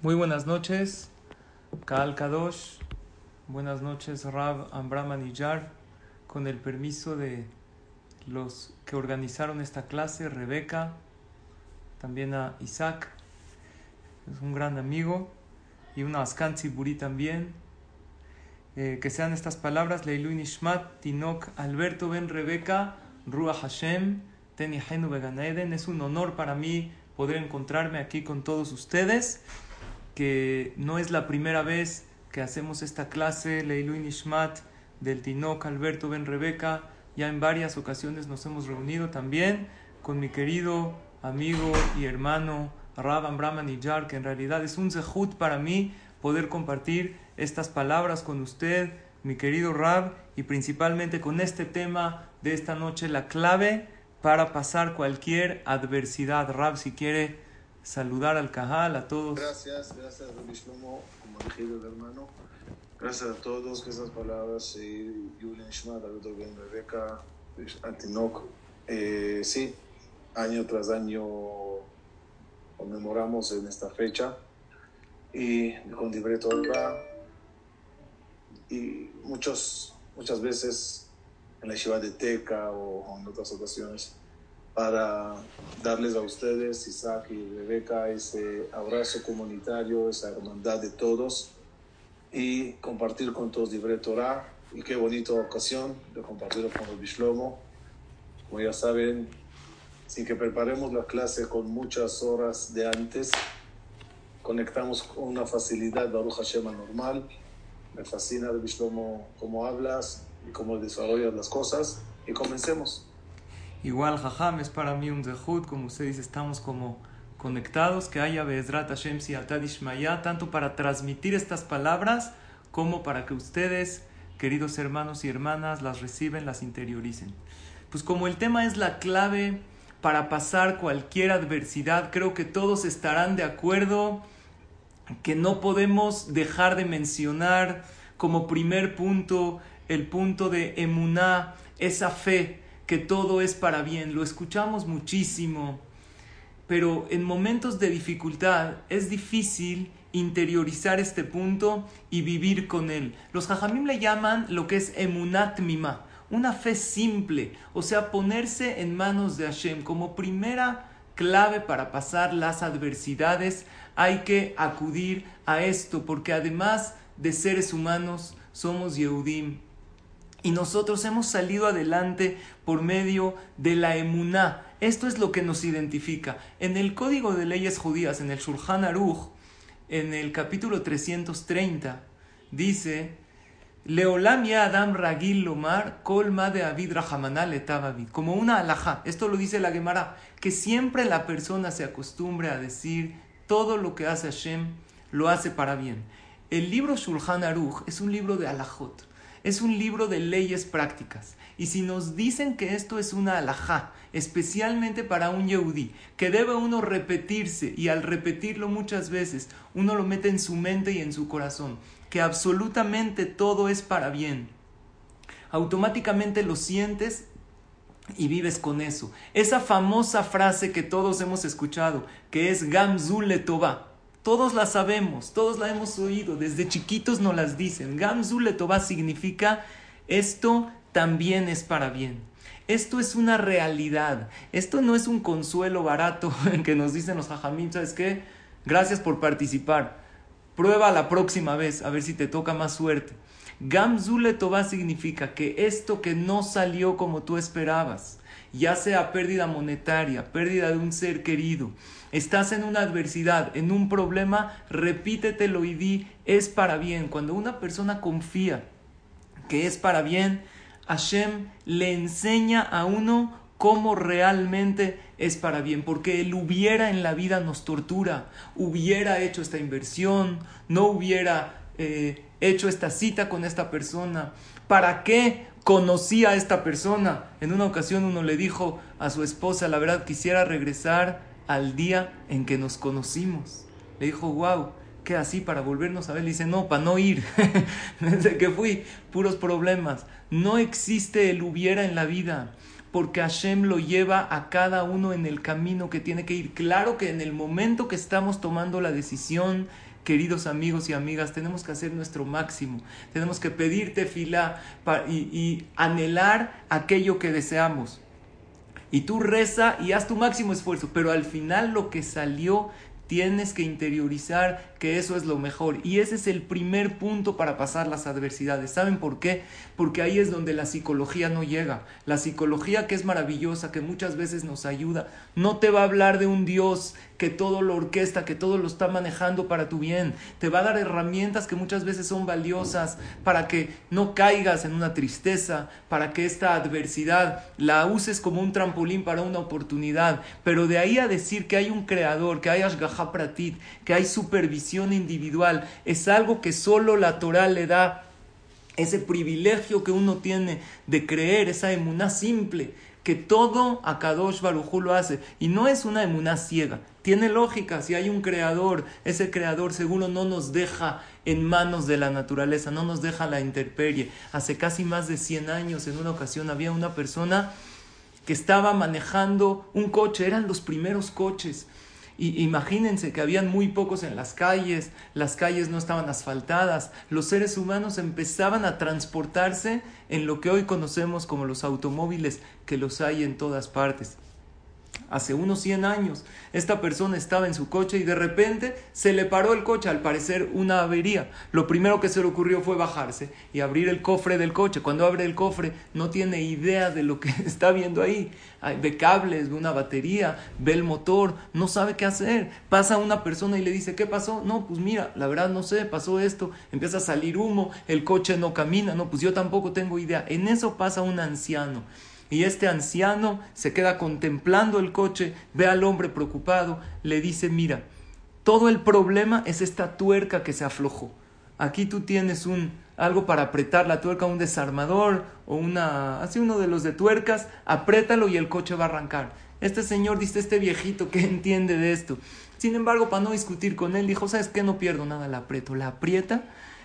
Muy buenas noches, Kaal Kadosh. Buenas noches, Rab Ambram Aniyar. Con el permiso de los que organizaron esta clase, Rebeca, también a Isaac, es un gran amigo, y una Askan Tziburi también. Eh, que sean estas palabras, Leilu Nishmat, Tinok, Alberto Ben Rebeca, Ruach Hashem, Teni Henu Beganeden. Es un honor para mí poder encontrarme aquí con todos ustedes que no es la primera vez que hacemos esta clase, Leilu Nishmat, del Tinoc Alberto Ben Rebeca. Ya en varias ocasiones nos hemos reunido también con mi querido amigo y hermano Rab Brahman Nijar, que en realidad es un zehut para mí poder compartir estas palabras con usted, mi querido Rab, y principalmente con este tema de esta noche, la clave para pasar cualquier adversidad. Rab, si quiere saludar al Cajal, a todos. Gracias, gracias, Rabbi Shlomo, como dije el hermano. Gracias a todos que esas palabras, y Julian Schmat, Alberto Ben Rebeca, Antinok. Eh, sí, año tras año conmemoramos en esta fecha y con Torah y muchos, muchas veces en la Shiva de Teca o en otras ocasiones para darles a ustedes, Isaac y Rebeca, ese abrazo comunitario, esa hermandad de todos y compartir con todos Libre Torah. Y qué bonita ocasión de compartirlo con el Bishlomo. Como ya saben, sin que preparemos la clase con muchas horas de antes, conectamos con una facilidad Baruch Hashem normal. Me fascina el Bishlomo cómo hablas y cómo desarrollas las cosas. Y comencemos. Igual, Jajam, es para mí un zehut, como usted dice, estamos como conectados, que haya Bezrat Hashem Siatadishmaya, tanto para transmitir estas palabras como para que ustedes, queridos hermanos y hermanas, las reciben, las interioricen. Pues como el tema es la clave para pasar cualquier adversidad, creo que todos estarán de acuerdo que no podemos dejar de mencionar como primer punto el punto de emuná, esa fe, que todo es para bien, lo escuchamos muchísimo, pero en momentos de dificultad es difícil interiorizar este punto y vivir con él. Los jajamim le llaman lo que es emunat mima, una fe simple, o sea, ponerse en manos de Hashem como primera clave para pasar las adversidades. Hay que acudir a esto porque además de seres humanos somos Yehudim, y nosotros hemos salido adelante por medio de la emuná. Esto es lo que nos identifica. En el Código de Leyes Judías, en el Shulchan Aruch, en el capítulo 330, dice: Leolam ya Adam Ragil Lomar, colma de Avid Rahamanal Como una alajá. Esto lo dice la Gemara, que siempre la persona se acostumbre a decir todo lo que hace Hashem, lo hace para bien. El libro Shulchan Aruch es un libro de alajot es un libro de leyes prácticas. Y si nos dicen que esto es una alajá, especialmente para un yehudí, que debe uno repetirse y al repetirlo muchas veces, uno lo mete en su mente y en su corazón, que absolutamente todo es para bien. Automáticamente lo sientes y vives con eso. Esa famosa frase que todos hemos escuchado, que es Gamzul Letová, todos la sabemos, todos la hemos oído, desde chiquitos nos las dicen. Gamzul Letová significa esto también es para bien. Esto es una realidad. Esto no es un consuelo barato que nos dicen los hajamim, ¿sabes qué? Gracias por participar. Prueba la próxima vez, a ver si te toca más suerte. Gamzul Letová significa que esto que no salió como tú esperabas, ya sea pérdida monetaria, pérdida de un ser querido, estás en una adversidad, en un problema, repítetelo y di, es para bien. Cuando una persona confía que es para bien, Hashem le enseña a uno cómo realmente es para bien, porque él hubiera en la vida nos tortura, hubiera hecho esta inversión, no hubiera eh, hecho esta cita con esta persona, ¿para qué conocía a esta persona? En una ocasión uno le dijo a su esposa, la verdad quisiera regresar al día en que nos conocimos. Le dijo, wow, ¿qué así para volvernos a ver? Le dice, no, para no ir. Desde que fui, puros problemas. No existe el hubiera en la vida. porque Hashem lo lleva a cada uno en el camino que tiene que ir. Claro que en el momento que estamos tomando la decisión, queridos amigos y amigas, tenemos que hacer nuestro máximo. Tenemos que pedirte fila y, y anhelar aquello que deseamos. Y tú reza y haz tu máximo esfuerzo, pero al final lo que salió tienes que interiorizar que eso es lo mejor. Y ese es el primer punto para pasar las adversidades. ¿Saben por qué? Porque ahí es donde la psicología no llega. La psicología que es maravillosa, que muchas veces nos ayuda, no te va a hablar de un Dios que todo lo orquesta, que todo lo está manejando para tu bien. Te va a dar herramientas que muchas veces son valiosas para que no caigas en una tristeza, para que esta adversidad la uses como un trampolín para una oportunidad. Pero de ahí a decir que hay un creador, que hay Ashgaha Pratit, que hay supervisión, individual, es algo que solo la Torah le da, ese privilegio que uno tiene de creer, esa emuná simple, que todo a Kadosh Barujú lo hace. Y no es una emuná ciega, tiene lógica, si hay un creador, ese creador seguro no nos deja en manos de la naturaleza, no nos deja la intemperie. Hace casi más de 100 años, en una ocasión, había una persona que estaba manejando un coche, eran los primeros coches y imagínense que habían muy pocos en las calles, las calles no estaban asfaltadas, los seres humanos empezaban a transportarse en lo que hoy conocemos como los automóviles, que los hay en todas partes hace unos 100 años. Esta persona estaba en su coche y de repente se le paró el coche, al parecer una avería. Lo primero que se le ocurrió fue bajarse y abrir el cofre del coche. Cuando abre el cofre no tiene idea de lo que está viendo ahí. Ve cables, ve una batería, ve el motor, no sabe qué hacer. Pasa una persona y le dice, ¿qué pasó? No, pues mira, la verdad no sé, pasó esto. Empieza a salir humo, el coche no camina. No, pues yo tampoco tengo idea. En eso pasa un anciano y este anciano se queda contemplando el coche, ve al hombre preocupado, le dice, mira, todo el problema es esta tuerca que se aflojó. Aquí tú tienes un algo para apretar la tuerca, un desarmador o una así uno de los de tuercas, apriétalo y el coche va a arrancar. Este señor dice, este viejito que entiende de esto. Sin embargo, para no discutir con él, dijo, ¿sabes qué? No pierdo nada, la aprieto. La aprieta,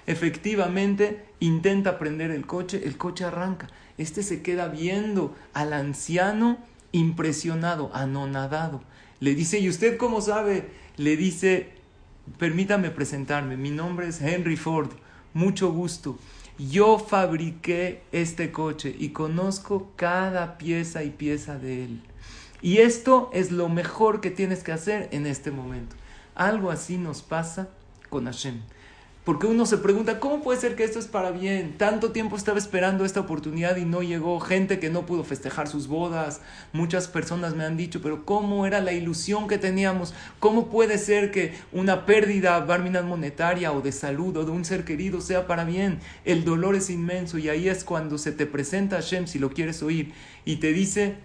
efectivamente, intenta prender el coche, el coche arranca. Este se queda viendo al anciano impresionado, anonadado. Le dice, ¿y usted cómo sabe? Le dice, permítame presentarme, mi nombre es Henry Ford, mucho gusto. Yo fabriqué este coche y conozco cada pieza y pieza de él. Y esto es lo mejor que tienes que hacer en este momento. Algo así nos pasa con Hashem. Porque uno se pregunta, ¿cómo puede ser que esto es para bien? Tanto tiempo estaba esperando esta oportunidad y no llegó. Gente que no pudo festejar sus bodas. Muchas personas me han dicho, pero ¿cómo era la ilusión que teníamos? ¿Cómo puede ser que una pérdida barminal monetaria o de salud o de un ser querido sea para bien? El dolor es inmenso y ahí es cuando se te presenta Hashem, si lo quieres oír, y te dice,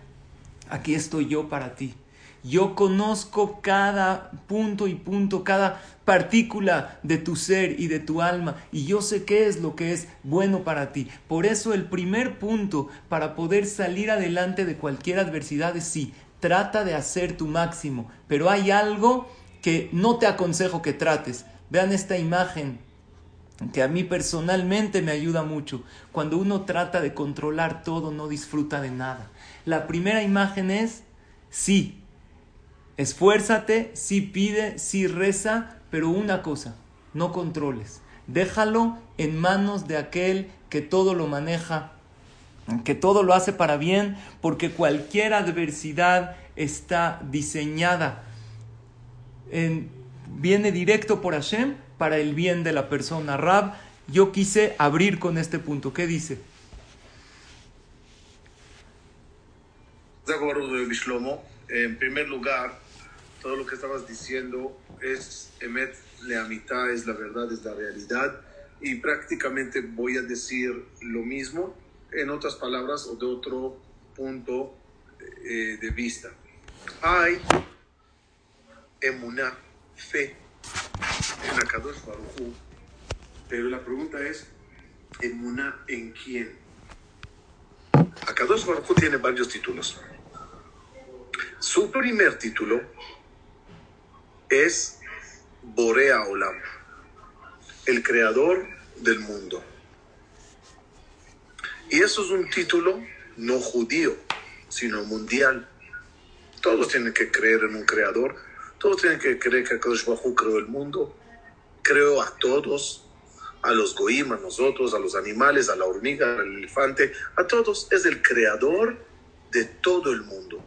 aquí estoy yo para ti. Yo conozco cada punto y punto, cada partícula de tu ser y de tu alma y yo sé qué es lo que es bueno para ti. Por eso el primer punto para poder salir adelante de cualquier adversidad es sí, trata de hacer tu máximo, pero hay algo que no te aconsejo que trates. Vean esta imagen que a mí personalmente me ayuda mucho. Cuando uno trata de controlar todo, no disfruta de nada. La primera imagen es, sí, Esfuérzate, sí pide, sí reza, pero una cosa, no controles. Déjalo en manos de aquel que todo lo maneja, que todo lo hace para bien, porque cualquier adversidad está diseñada, en, viene directo por Hashem para el bien de la persona. Rab, yo quise abrir con este punto. ¿Qué dice? En primer lugar, todo lo que estabas diciendo es Emet mitad es la verdad, es la realidad. Y prácticamente voy a decir lo mismo, en otras palabras o de otro punto eh, de vista. Hay emuná, fe, en Akadosh Baruj pero la pregunta es, emuná en quién? Akadosh Baruj tiene varios títulos. Su primer título es Borea Olam, el creador del mundo. Y eso es un título no judío, sino mundial. Todos tienen que creer en un creador, todos tienen que creer que Akadosh Bajú creó el mundo, creó a todos, a los goim, a nosotros, a los animales, a la hormiga, al elefante, a todos. Es el creador de todo el mundo.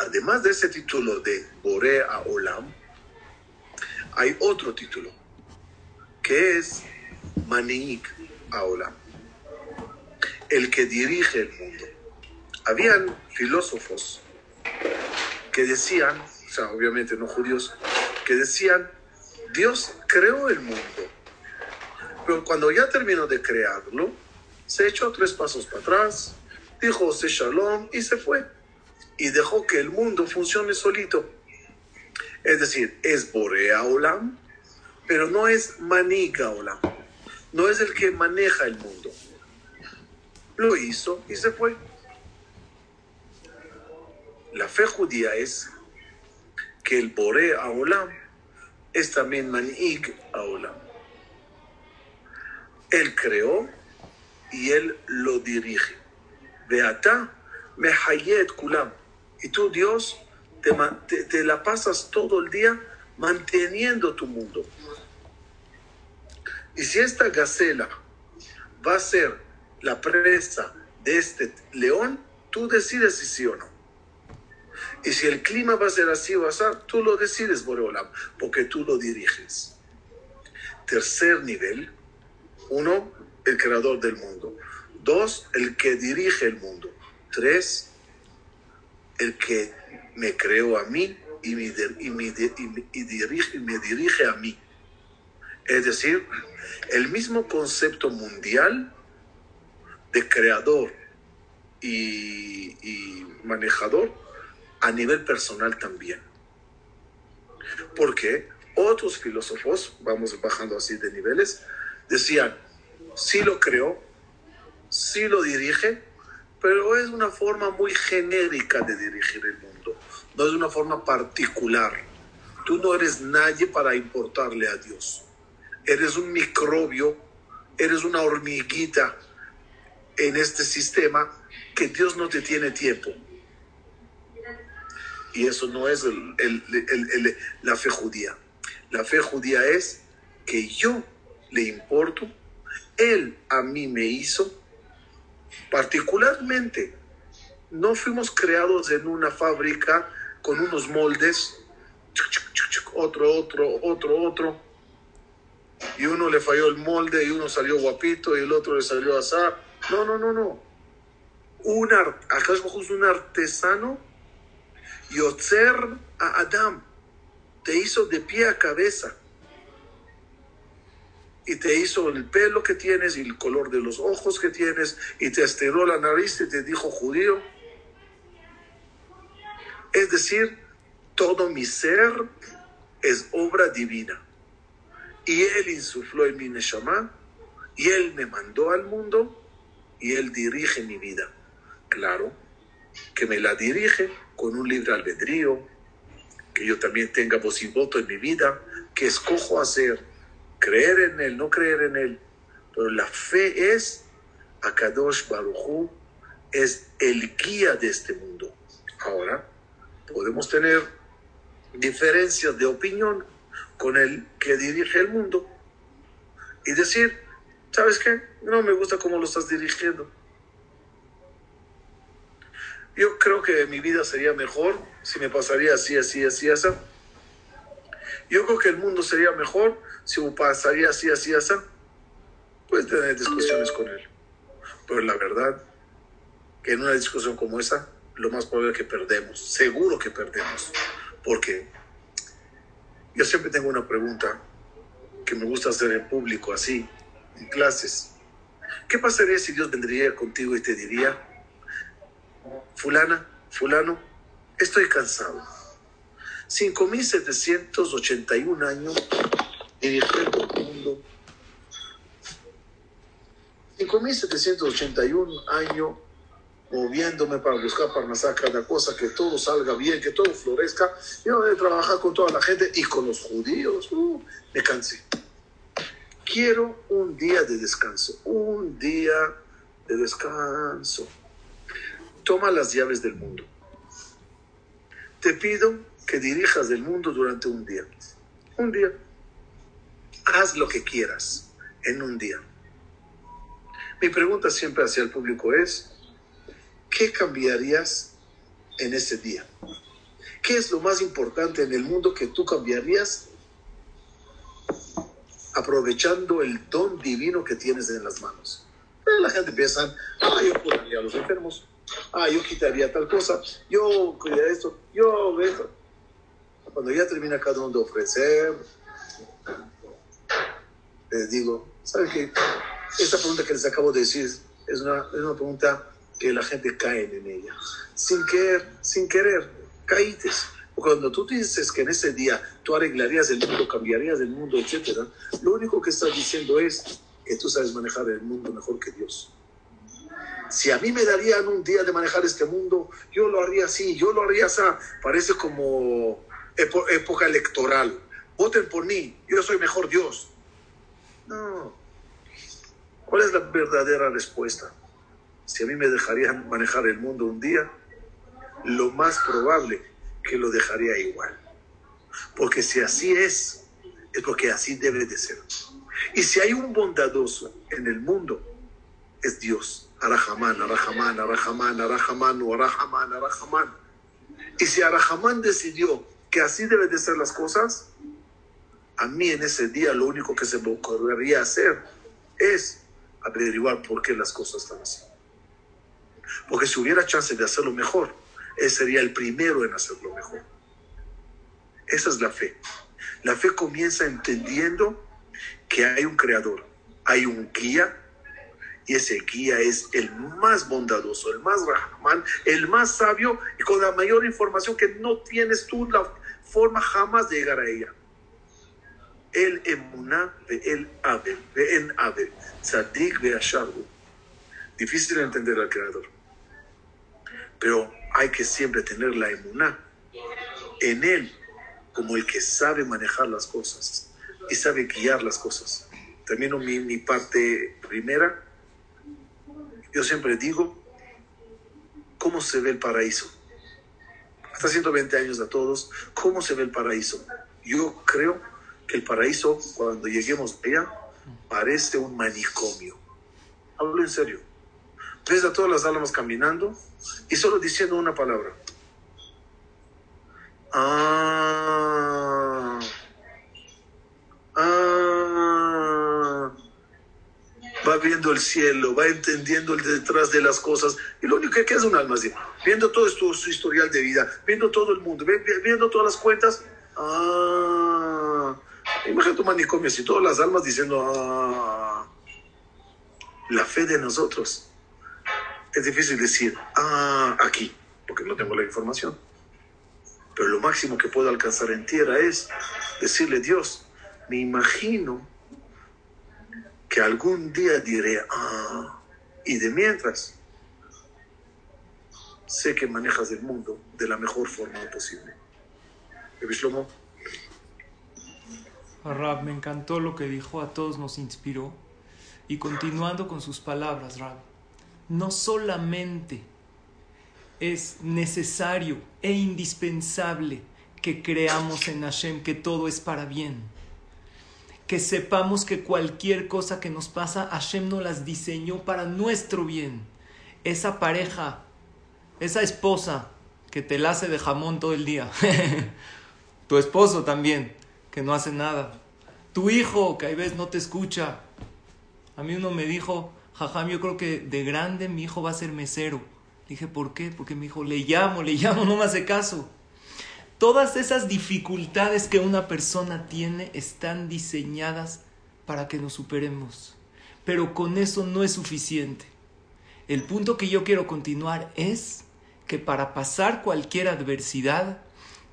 Además de ese título de Borea Olam, hay otro título que es Maniik Olam, el que dirige el mundo. Habían filósofos que decían, o sea, obviamente no judíos, que decían, Dios creó el mundo, pero cuando ya terminó de crearlo, se echó tres pasos para atrás, dijo se shalom y se fue. Y dejó que el mundo funcione solito. Es decir, es Borea Olam, pero no es Maniga Olam. No es el que maneja el mundo. Lo hizo y se fue. La fe judía es que el Borea Olam es también Manig Olam. Él creó y Él lo dirige. Beata Mehayet Kulam. Y tú, Dios, te, la pasas todo el día manteniendo tu mundo. Y si esta gacela va a ser la presa de este león, tú decides si sí o no. Y si el clima va a ser así o así, tú lo decides, Boreolam, porque tú lo diriges. Tercer nivel, uno, el creador del mundo. Dos, el que dirige el mundo. Tres, el que me creó a mí y me, dirige, a mí. Es decir, el mismo concepto mundial de creador y, manejador a nivel personal también. Porque otros filósofos, vamos bajando así de niveles, decían, sí lo creó, sí lo dirige, pero es una forma muy genérica de dirigir el mundo, no es una forma particular. Tú no eres nadie para importarle a Dios. Eres un microbio, eres una hormiguita en este sistema que Dios no te tiene tiempo. Y eso no es la fe judía. La fe judía es que yo le importo, Él a mí me hizo, particularmente, no fuimos creados en una fábrica con unos moldes, otro, otro, otro, otro, y uno le falló el molde y uno salió guapito y el otro le salió asá. No, no, no, no. Un, acá es un artesano Yotzer a Adam, te hizo de pie a cabeza. Y te hizo el pelo que tienes y el color de los ojos que tienes y te estiró la nariz y te dijo judío. Es decir, todo mi ser es obra divina. Y Él insufló en mi Neshama y Él me mandó al mundo y Él dirige mi vida. Claro que me la dirige con un libre albedrío, que yo también tenga voz y voto en mi vida, que escojo hacer, creer en Él, no creer en Él. Pero la fe es, Akadosh Baruchu es el guía de este mundo. Ahora, podemos tener diferencias de opinión con el que dirige el mundo y decir, ¿sabes qué? No me gusta cómo lo estás dirigiendo yo creo que mi vida sería mejor si me pasaría así, así, así, así. Yo creo que el mundo sería mejor si pasaría así, así, así. Puedes tener discusiones con él. Pero la verdad, que en una discusión como esa, lo más probable es que perdemos. Seguro que perdemos. Porque yo siempre tengo una pregunta que me gusta hacer en público, así, en clases. ¿Qué pasaría si Dios vendría contigo y te diría, fulana, fulano, estoy cansado. 5.781 años dirigiendo el mundo. 5.781 años moviéndome para buscar para cada cosa, que todo salga bien, que todo florezca. Yo voy a trabajar con toda la gente y con los judíos. Uh, me cansé. Quiero un día de descanso, un día de descanso toma las llaves del mundo. Te pido que dirijas el mundo durante un día. Un día. Haz lo que quieras en un día. Mi pregunta siempre hacia el público es, ¿qué cambiarías en ese día? ¿Qué es lo más importante en el mundo que tú cambiarías aprovechando el don divino que tienes en las manos? Pero la gente piensa, ah, yo curaría a los enfermos, ah, yo quitaría tal cosa, yo cuidaría esto, yo esto. Cuando ya termina cada uno de ofrecer, les digo, ¿saben qué? Esta pregunta que les acabo de decir es una, es una pregunta que la gente cae en ella. Sin querer, sin querer, caítes. Cuando tú dices que en ese día tú arreglarías el mundo, cambiarías el mundo, etc., lo único que estás diciendo es que tú sabes manejar el mundo mejor que Dios. Si a mí me darían un día de manejar este mundo, yo lo haría así, yo lo haría así. Parece como época electoral. Voten por mí, yo soy mejor Dios. No. ¿Cuál es la verdadera respuesta? Si a mí me dejarían manejar el mundo un día, lo más probable que lo dejaría igual. Porque si así es, es porque así debe de ser. Y si hay un bondadoso en el mundo, es Dios. Arahamán, Arahamán, Arahamán, Arahamán, Arahamán, Arahamán. Y si Arahamán decidió que así deben de ser las cosas, a mí en ese día lo único que se me ocurriría hacer es averiguar por qué las cosas están así. Porque si hubiera chance de hacerlo mejor, él sería el primero en hacerlo mejor. Esa es la fe. La fe comienza entendiendo que hay un creador, hay un guía, y ese guía es el más bondadoso, el más rahman, el más sabio y con la mayor información que no tienes tú la forma jamás de llegar a ella. El emuná de el ave, de en ave, tzadik de Difícil de entender al creador. Pero hay que siempre tener la emuná en él como el que sabe manejar las cosas y sabe guiar las cosas. Termino mi, mi parte primera. Yo siempre digo, ¿cómo se ve el paraíso? Hasta 120 años a todos, ¿cómo se ve el paraíso? Yo creo que el paraíso, cuando lleguemos allá, parece un manicomio. Hablo en serio. Ves a todas las almas caminando y solo diciendo una palabra. Ah, ah, va viendo el cielo, va entendiendo el detrás de las cosas. Y lo único que queda es un alma así, viendo todo esto, su historial de vida, viendo todo el mundo, viendo todas las cuentas. Ah, imagínate tu manicomio, así todas las almas diciendo, ah, la fe de nosotros es difícil decir, ah, aquí, porque no tengo la información. Pero lo máximo que puedo alcanzar en tierra es decirle, Dios, me imagino que algún día diré, ah, y de mientras, sé que manejas el mundo de la mejor forma posible. Shlomo? Rab, me encantó lo que dijo, a todos nos inspiró. Y continuando con sus palabras, Rab, no solamente es necesario e indispensable que creamos en Hashem que todo es para bien, que sepamos que cualquier cosa que nos pasa, Hashem nos las diseñó para nuestro bien. Esa pareja, esa esposa que te la hace de jamón todo el día, tu esposo también, que no hace nada, tu hijo que a veces no te escucha. A mí uno me dijo, Jajam, yo creo que de grande mi hijo va a ser mesero. dije, ¿por qué? Porque mi hijo le llamo, le llamo, no me hace caso. Todas esas dificultades que una persona tiene están diseñadas para que nos superemos. Pero con eso no es suficiente. El punto que yo quiero continuar es que para pasar cualquier adversidad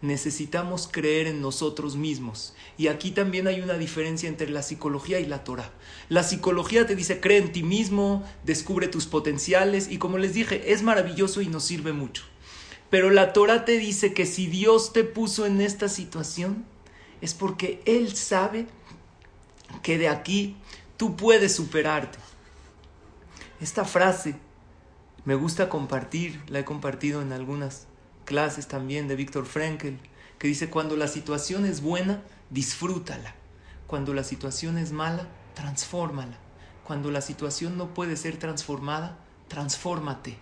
necesitamos creer en nosotros mismos. Y aquí también hay una diferencia entre la psicología y la Torah. La psicología te dice, cree en ti mismo, descubre tus potenciales y como les dije, es maravilloso y nos sirve mucho. Pero la Torah te dice que si Dios te puso en esta situación, es porque Él sabe que de aquí tú puedes superarte. Esta frase Me gusta compartir, la he compartido en algunas clases también de Víctor Frankl, que dice, cuando la situación es buena, disfrútala. Cuando la situación es mala, transfórmala. Cuando la situación no puede ser transformada, transfórmate.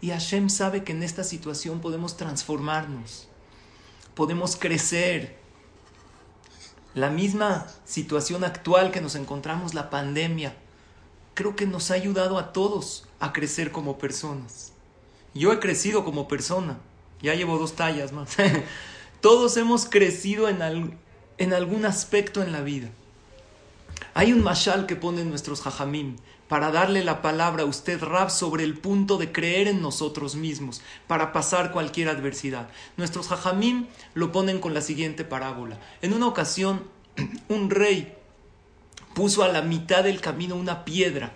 Y Hashem sabe que en esta situación podemos transformarnos, podemos crecer. La misma situación actual que nos encontramos, la pandemia, creo que nos ha ayudado a todos a crecer como personas. Yo he crecido como persona, ya llevo dos tallas más. todos hemos crecido en, en algún aspecto en la vida. Hay un mashal que ponen nuestros jajamim para darle la palabra a usted, Rab, sobre el punto de creer en nosotros mismos, para pasar cualquier adversidad. Nuestros jajamim lo ponen con la siguiente parábola. En una ocasión, un rey puso a la mitad del camino una piedra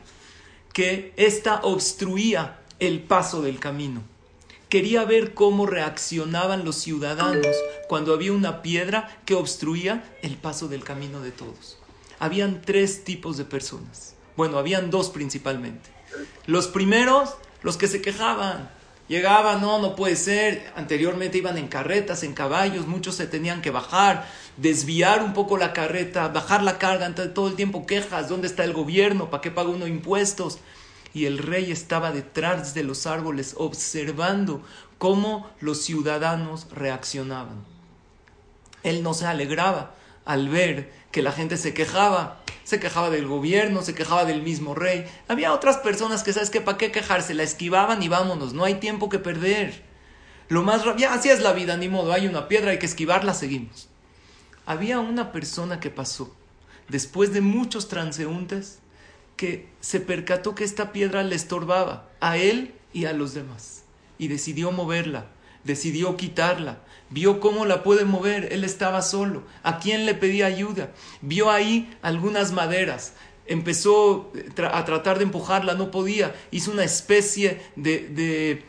que ésta obstruía el paso del camino. Quería ver cómo reaccionaban los ciudadanos cuando había una piedra que obstruía el paso del camino de todos. Habían tres tipos de personas. Bueno, habían dos principalmente. Los primeros, los que se quejaban. Llegaban, no, no puede ser. Anteriormente iban en carretas, en caballos, muchos se tenían que bajar, desviar un poco la carreta, bajar la carga, todo el tiempo quejas, ¿dónde está el gobierno? ¿Para qué paga uno impuestos? Y el rey estaba detrás de los árboles observando cómo los ciudadanos reaccionaban. Él no se alegraba al ver que la gente se quejaba, se quejaba del gobierno, se quejaba del mismo rey. Había otras personas que, ¿sabes qué? ¿Para qué quejarse? La esquivaban y vámonos, no hay tiempo que perder. Lo más ya, así es la vida, ni modo, hay una piedra, hay que esquivarla, seguimos. Había una persona que pasó, después de muchos transeúntes, que se percató que esta piedra le estorbaba a él y a los demás, y decidió moverla decidió quitarla. Vio cómo la puede mover, él estaba solo. ¿A quién le pedía ayuda? Vio ahí algunas maderas. Empezó a tratar de empujarla, no podía. Hizo una especie de, de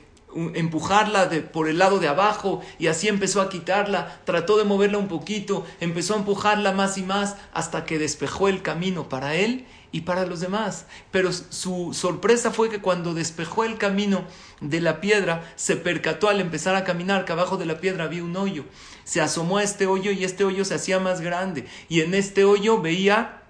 empujarla de, por el lado de abajo y así empezó a quitarla, trató de moverla un poquito, empezó a empujarla más y más hasta que despejó el camino para él y para los demás. Pero su sorpresa fue que cuando despejó el camino de la piedra, se percató al empezar a caminar que abajo de la piedra había un hoyo. Se asomó a este hoyo y este hoyo se hacía más grande. Y en este hoyo veía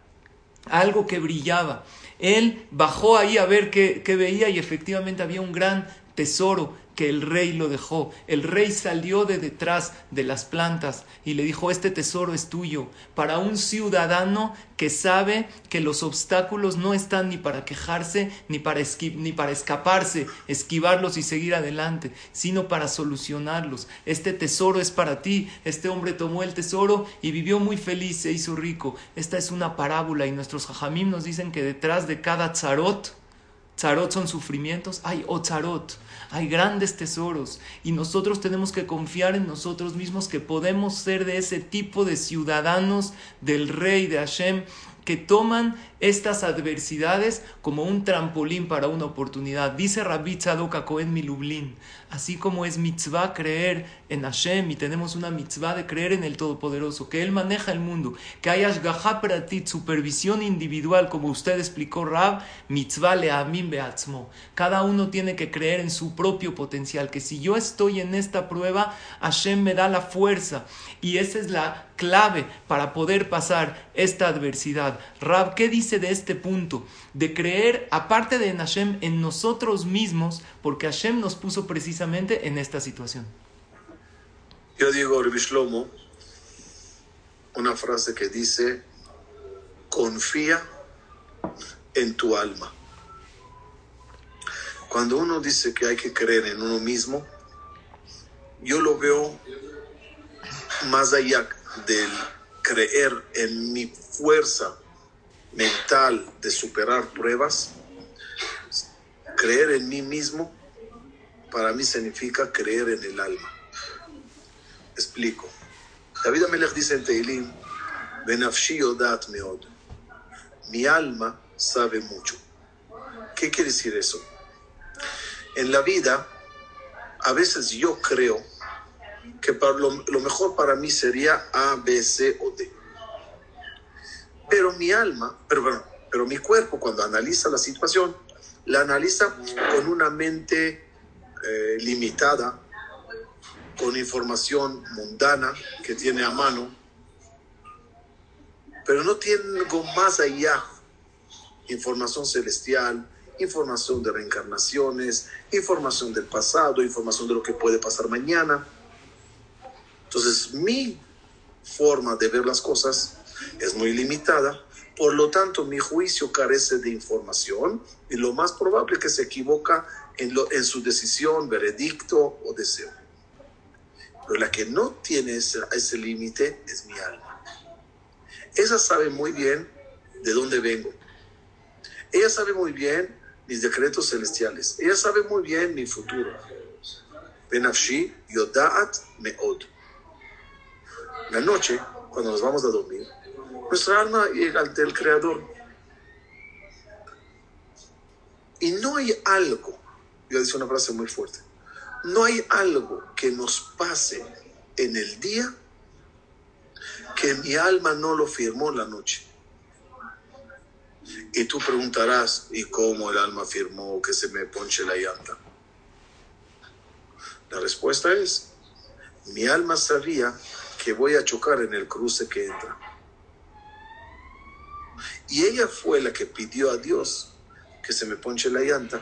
algo que brillaba. Él bajó ahí a ver qué, qué veía y efectivamente había un gran tesoro que el rey lo dejó. El rey salió de detrás de las plantas y le dijo, este tesoro es tuyo, para un ciudadano que sabe que los obstáculos no están ni para quejarse ni para, ni para escaparse, esquivarlos y seguir adelante, sino para solucionarlos. Este tesoro es para ti. Este hombre tomó el tesoro y vivió muy feliz, se hizo rico. Esta es una parábola y nuestros hajamim nos dicen que detrás de cada tzarot, tzarot son sufrimientos, hay otzarot hay grandes tesoros y nosotros tenemos que confiar en nosotros mismos que podemos ser de ese tipo de ciudadanos del rey de Hashem que toman estas adversidades como un trampolín para una oportunidad. Dice Rabbi Tzadok Cohen Milublin, así como es mitzvah creer en Hashem y tenemos una mitzvah de creer en el Todopoderoso, que Él maneja el mundo, que hay ashgaha pratit, supervisión individual, como usted explicó Rab, mitzvah le'amim beatzmo. Cada uno tiene que creer en su propio potencial, que si yo estoy en esta prueba, Hashem me da la fuerza y esa es la clave para poder pasar esta adversidad. Rab, ¿qué dice de este punto? De creer, aparte de en Hashem, en nosotros mismos, porque Hashem nos puso precisamente en esta situación. Yo digo, Shlomo, una frase que dice, confía en tu alma. Cuando uno dice que hay que creer en uno mismo, yo lo veo más allá del creer en mi fuerza mental de superar pruebas, creer en mí mismo, para mí significa creer en el alma. Explico. David Amelech dice en Teilim, Benafshi Odat Meod. Mi alma sabe mucho. ¿Qué quiere decir eso? En la vida, a veces yo creo que lo, lo mejor para mí sería A, B, C o D. Pero mi alma, pero, pero mi cuerpo cuando analiza la situación, la analiza con una mente eh, limitada, con información mundana que tiene a mano, pero no tiene más allá, información celestial, información de reencarnaciones, información del pasado, información de lo que puede pasar mañana. Entonces, mi forma de ver las cosas es muy limitada, por lo tanto, mi juicio carece de información y lo más probable es que se equivoca en, lo, en su decisión, veredicto o deseo. Pero la que no tiene ese, ese límite es mi alma. Ella sabe muy bien de dónde vengo. Ella sabe muy bien mis decretos celestiales. Ella sabe muy bien mi futuro. Benafshi Yodaat Meod. La noche, cuando nos vamos a dormir, nuestra alma llega ante el Creador. Y no hay algo, yo decía una frase muy fuerte, no hay algo que nos pase en el día que mi alma no lo firmó en la noche. Y tú preguntarás, ¿y cómo el alma firmó que se me ponche la llanta? La respuesta es, mi alma sabía que voy a chocar en el cruce que entra. Y ella fue la que pidió a Dios que se me ponche la llanta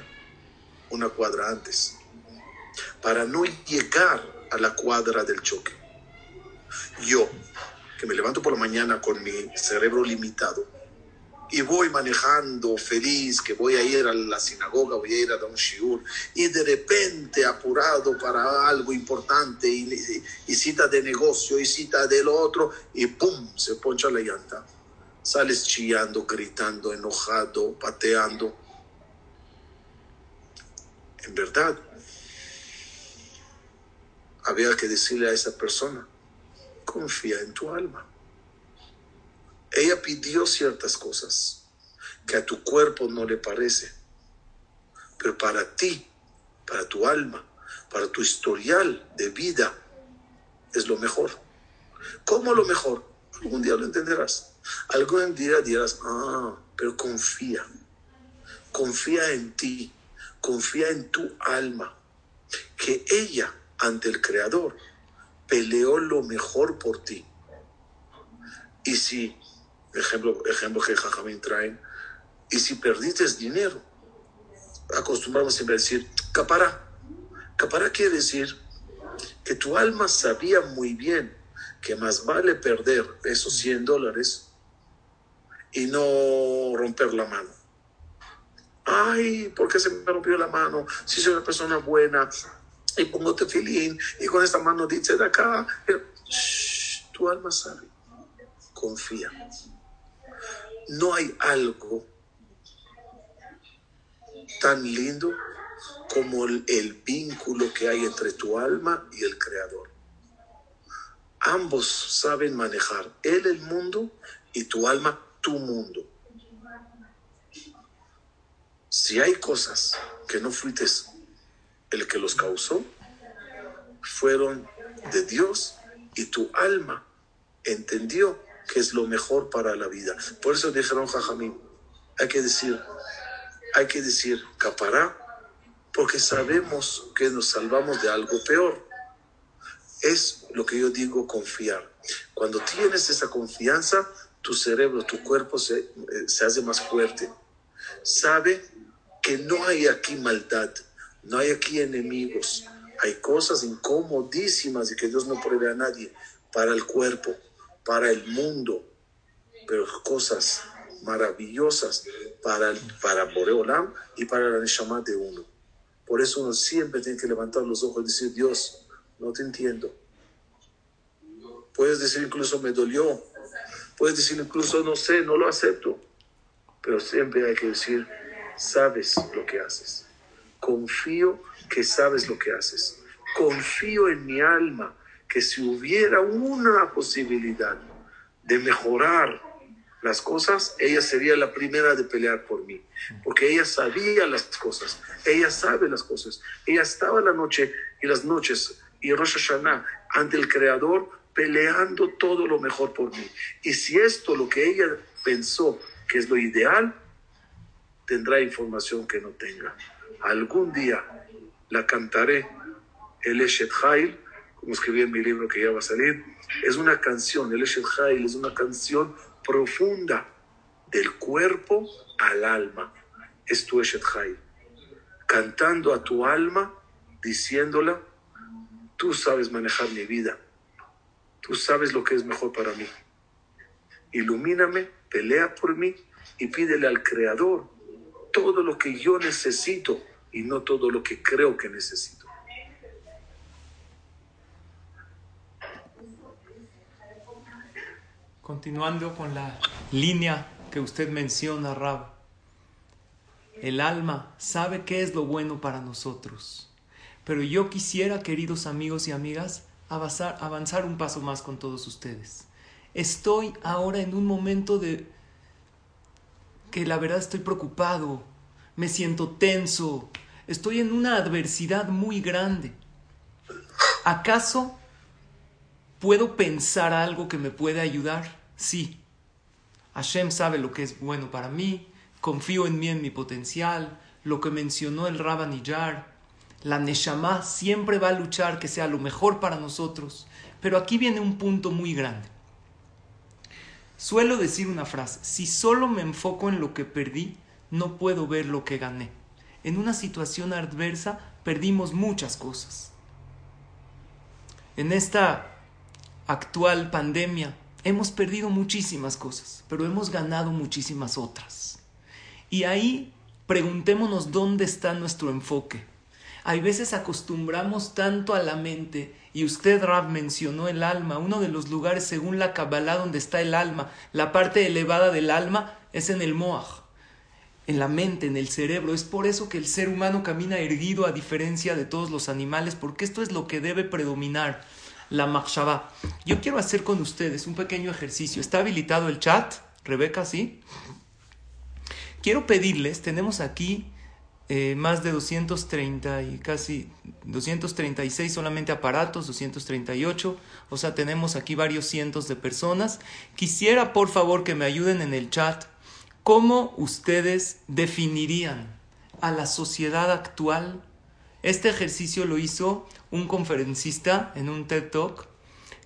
una cuadra antes, para no llegar a la cuadra del choque. Yo, que me levanto por la mañana con mi cerebro limitado y voy manejando feliz, que voy a ir a la sinagoga, voy a ir a un shiur, y de repente apurado para algo importante, y, y cita de negocio, y cita del otro, y ¡pum! se poncha la llanta. Sales chillando, gritando, enojado, pateando. En verdad, había que decirle a esa persona, confía en tu alma. Ella pidió ciertas cosas que a tu cuerpo no le parece, pero para ti, para tu alma, para tu historial de vida, es lo mejor. ¿Cómo lo mejor? Algún día lo entenderás. Algún día dirás, ah, pero confía. Confía en ti, confía en tu alma, que ella ante el Creador peleó lo mejor por ti. Y si, ejemplo, ejemplo que Jajamín traen, y si perdiste dinero, acostumbramos siempre a decir, capará. Capará quiere decir que tu alma sabía muy bien que más vale perder esos 100 dólares y no romper la mano. Ay, ¿por qué se me rompió la mano? Si soy una persona buena, y pongo tefilín y con esta mano dice de acá. tu alma sabe, confía. No hay algo tan lindo como el, el, vínculo que hay entre tu alma y el Creador. Ambos saben manejar, Él el mundo y tu alma tu mundo. Si hay cosas que no fuiste el que los causó fueron de Dios y tu alma entendió que es lo mejor para la vida. Por eso dijeron Jajamín, hay que decir, hay que decir capará, porque sabemos que nos salvamos de algo peor. Es lo que yo digo confiar. Cuando tienes esa confianza, tu cerebro, tu cuerpo se, eh, se hace más fuerte. Sabe que no hay aquí maldad, no hay aquí enemigos. Hay cosas incomodísimas y que Dios no prohíbe a nadie para el cuerpo, para el mundo, pero cosas maravillosas para, para Boreolam y para la Neshama de uno. Por eso uno siempre tiene que levantar los ojos y decir, Dios, no te entiendo. Puedes decir incluso me dolió. Puedes decir incluso no sé, no lo acepto. Pero siempre hay que decir, sabes lo que haces confío que sabes lo que haces. Confío en mi alma que si hubiera una posibilidad de mejorar las cosas, ella sería la primera de pelear por mí, porque ella sabía las cosas, ella sabe las cosas, ella estaba la noche y las noches y Rosh Hashanah ante el Creador peleando todo lo mejor por mí. Y si esto, lo que ella pensó que es lo ideal, tendrá información que no tenga. Algún día la cantaré, el Eshet Hail, como escribí en mi libro que ya va a salir, es una canción, el Eshet Hail es una canción profunda del cuerpo al alma. Es tu Eshet Hail. Cantando a tu alma, diciéndola, tú sabes manejar mi vida, tú sabes lo que es mejor para mí. Ilumíname, pelea por mí y pídele al Creador todo lo que yo necesito y no todo lo que creo que necesito. Continuando con la línea que usted menciona, Rab, el alma sabe qué es lo bueno para nosotros. Pero yo quisiera, queridos amigos y amigas, avanzar, avanzar un paso más con todos ustedes. Estoy ahora en un momento de que la verdad estoy preocupado, me siento tenso, estoy en una adversidad muy grande. ¿Acaso puedo pensar algo que me puede ayudar? Sí. Hashem sabe lo que es bueno para mí, confío en mí, en mi potencial, lo que mencionó el Rabbanillar. La Neshama siempre va a luchar que sea lo mejor para nosotros. Pero aquí viene un punto muy grande. Suelo decir una frase, si solo me enfoco en lo que perdí, no puedo ver lo que gané. En una situación adversa perdimos muchas cosas. En esta actual pandemia hemos perdido muchísimas cosas, pero hemos ganado muchísimas otras. Y ahí preguntémonos dónde está nuestro enfoque. Hay veces acostumbramos tanto a la mente, y usted, Rab, mencionó el alma, uno de los lugares según la Kabbalah donde está el alma, la parte elevada del alma es en el Moaj, en la mente, en el cerebro. Es por eso que el ser humano camina erguido a diferencia de todos los animales, porque esto es lo que debe predominar, la Machshavah. Yo quiero hacer con ustedes un pequeño ejercicio. ¿Está habilitado el chat? Rebeca, ¿sí? Quiero pedirles, tenemos aquí eh, más de 230 y casi 236 solamente aparatos, 238, o sea, tenemos aquí varios cientos de personas. Quisiera, por favor, que me ayuden en el chat. ¿Cómo ustedes definirían a la sociedad actual? Este ejercicio lo hizo un conferencista en un TED Talk,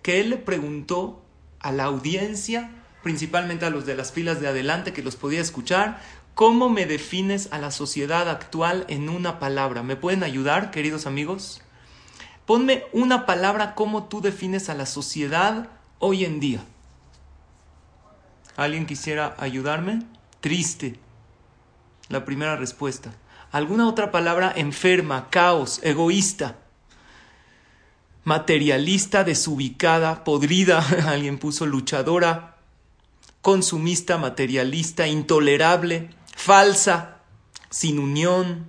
que él le preguntó a la audiencia, principalmente a los de las filas de adelante que los podía escuchar, ¿Cómo me defines a la sociedad actual en una palabra? ¿Me pueden ayudar, queridos amigos? Ponme una palabra cómo tú defines a la sociedad hoy en día. ¿Alguien quisiera ayudarme? Triste. La primera respuesta. ¿Alguna otra palabra? Enferma, caos, egoísta, materialista, desubicada, podrida. Alguien puso luchadora, consumista, materialista, intolerable, falsa, sin unión,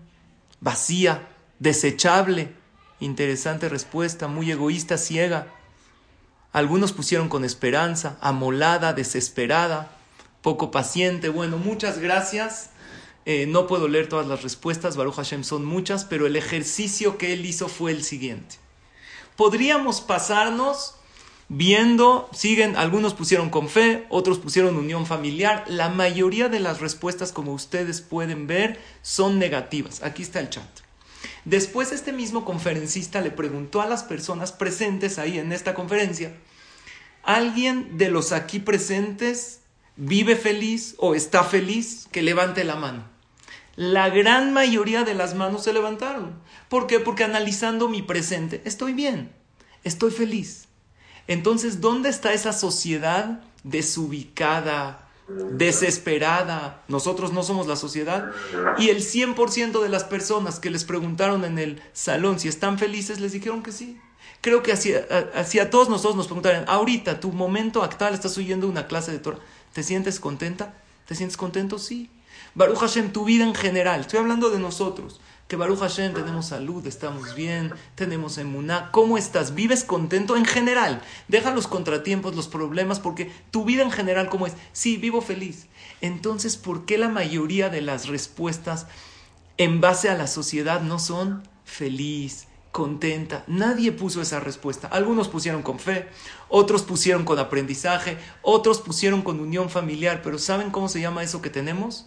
vacía, desechable. Interesante respuesta, muy egoísta, ciega. Algunos pusieron con esperanza, amolada, desesperada, poco paciente. Bueno, muchas gracias. Eh, no puedo leer todas las respuestas, Baruch Hashem son muchas, pero el ejercicio que él hizo fue el siguiente. Podríamos pasarnos viendo, siguen, algunos pusieron con fe, otros pusieron unión familiar. La mayoría de las respuestas, como ustedes pueden ver, son negativas. Aquí está el chat. Después este mismo conferencista le preguntó a las personas presentes ahí en esta conferencia, ¿alguien de los aquí presentes vive feliz o está feliz? Que levante la mano. La gran mayoría de las manos se levantaron. ¿Por qué? Porque analizando mi presente, estoy bien, estoy feliz. Entonces, ¿dónde está esa sociedad desubicada, desesperada? Nosotros no somos la sociedad. Y el 100% de las personas que les preguntaron en el salón si están felices, les dijeron que sí. Creo que hacia, todos nosotros nos preguntaron, ahorita, tu momento actual, estás oyendo una clase de Torah, ¿te sientes contenta? ¿Te sientes contento? Sí. Baruch Hashem, tu vida en general, estoy hablando de nosotros que Baruch Hashem tenemos salud, estamos bien, tenemos emuná. ¿Cómo estás? ¿Vives contento en general? Deja los contratiempos, los problemas, porque tu vida en general, ¿cómo es? Sí, vivo feliz. Entonces, ¿por qué la mayoría de las respuestas en base a la sociedad no son feliz, contenta? Nadie puso esa respuesta. Algunos pusieron con fe, otros pusieron con aprendizaje, otros pusieron con unión familiar, pero ¿saben cómo se llama eso que tenemos?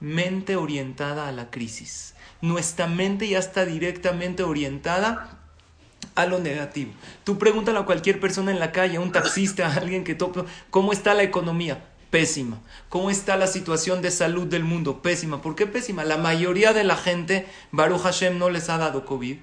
mente orientada a la crisis. Nuestra mente ya está directamente orientada a lo negativo. Tú pregúntale a cualquier persona en la calle, a un taxista, a alguien que tope, ¿cómo está la economía? Pésima. ¿Cómo está la situación de salud del mundo? Pésima. ¿Por qué pésima? La mayoría de la gente, Baruch Hashem, no les ha dado COVID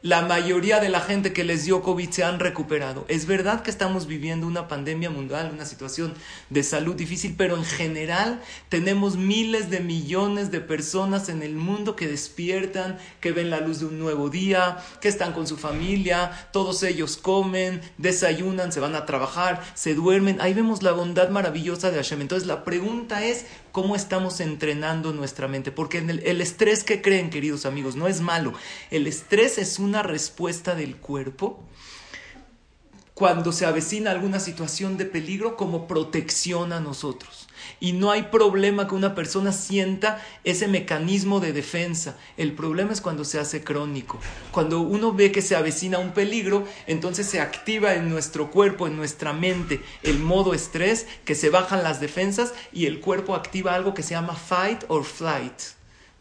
la mayoría de la gente que les dio COVID se han recuperado. Es verdad que estamos viviendo una pandemia mundial, una situación de salud difícil, pero en general tenemos miles de millones de personas en el mundo que despiertan, que ven la luz de un nuevo día, que están con su familia, todos ellos comen, desayunan, se van a trabajar, se duermen. Ahí vemos la bondad maravillosa de Hashem. Entonces la pregunta es, ¿cómo estamos entrenando nuestra mente? Porque el, el estrés que creen, queridos amigos, no es malo. El estrés es un una respuesta del cuerpo cuando se avecina alguna situación de peligro como protección a nosotros. Y no hay problema que una persona sienta ese mecanismo de defensa. El problema es cuando se hace crónico. Cuando uno ve que se avecina un peligro, entonces se activa en nuestro cuerpo, en nuestra mente, el modo estrés, que se bajan las defensas y el cuerpo activa algo que se llama fight or flight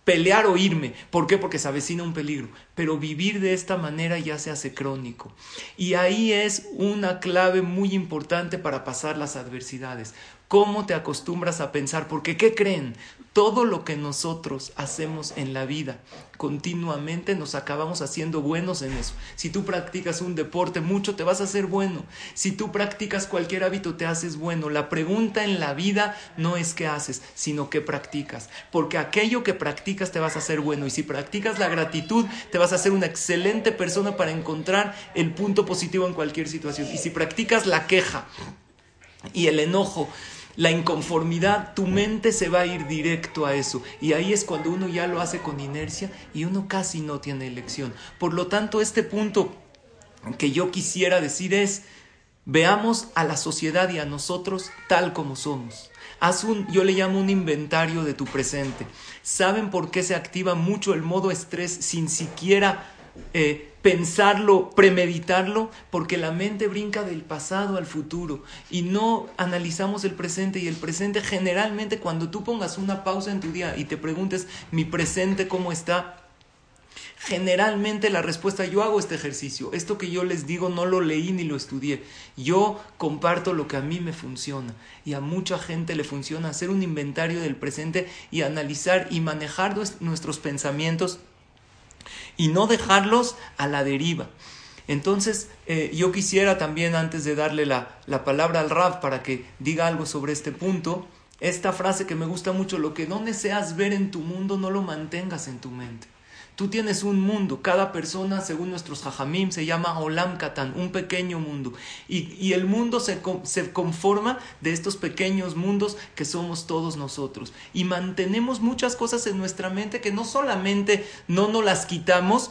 pelear o irme. ¿Por qué? Porque se avecina un peligro. Pero vivir de esta manera ya se hace crónico. Y ahí es una clave muy importante para pasar las adversidades. ¿Cómo te acostumbras a pensar? Porque, ¿qué creen? Todo lo que nosotros hacemos en la vida continuamente nos acabamos haciendo buenos en eso. Si tú practicas un deporte mucho, te vas a hacer bueno. Si tú practicas cualquier hábito, te haces bueno. La pregunta en la vida no es qué haces, sino qué practicas. Porque aquello que practicas te vas a hacer bueno. Y si practicas la gratitud, te vas a hacer una excelente persona para encontrar el punto positivo en cualquier situación. Y si practicas la queja y el enojo, la inconformidad, tu mente se va a ir directo a eso. Y ahí es cuando uno ya lo hace con inercia y uno casi no tiene elección. Por lo tanto, este punto que yo quisiera decir es, veamos a la sociedad y a nosotros tal como somos. Haz un, yo le llamo un inventario de tu presente. ¿Saben por qué se activa mucho el modo estrés sin siquiera eh, pensarlo, premeditarlo, porque la mente brinca del pasado al futuro y no analizamos el presente. Y el presente generalmente cuando tú pongas una pausa en tu día y te preguntes mi presente cómo está, generalmente la respuesta yo hago este ejercicio, esto que yo les digo no lo leí ni lo estudié, yo comparto lo que a mí me funciona y a mucha gente le funciona hacer un inventario del presente y analizar y manejar nuestros pensamientos y no dejarlos a la deriva. Entonces, eh, yo quisiera también, antes de darle la, la palabra al Rab para que diga algo sobre este punto, esta frase que me gusta mucho, lo que no deseas ver en tu mundo, no lo mantengas en tu mente. Tú tienes un mundo, cada persona, según nuestros hajamim, se llama Olam Katan, un pequeño mundo. Y, y el mundo se, se, conforma de estos pequeños mundos que somos todos nosotros. Y mantenemos muchas cosas en nuestra mente que no solamente no nos las quitamos,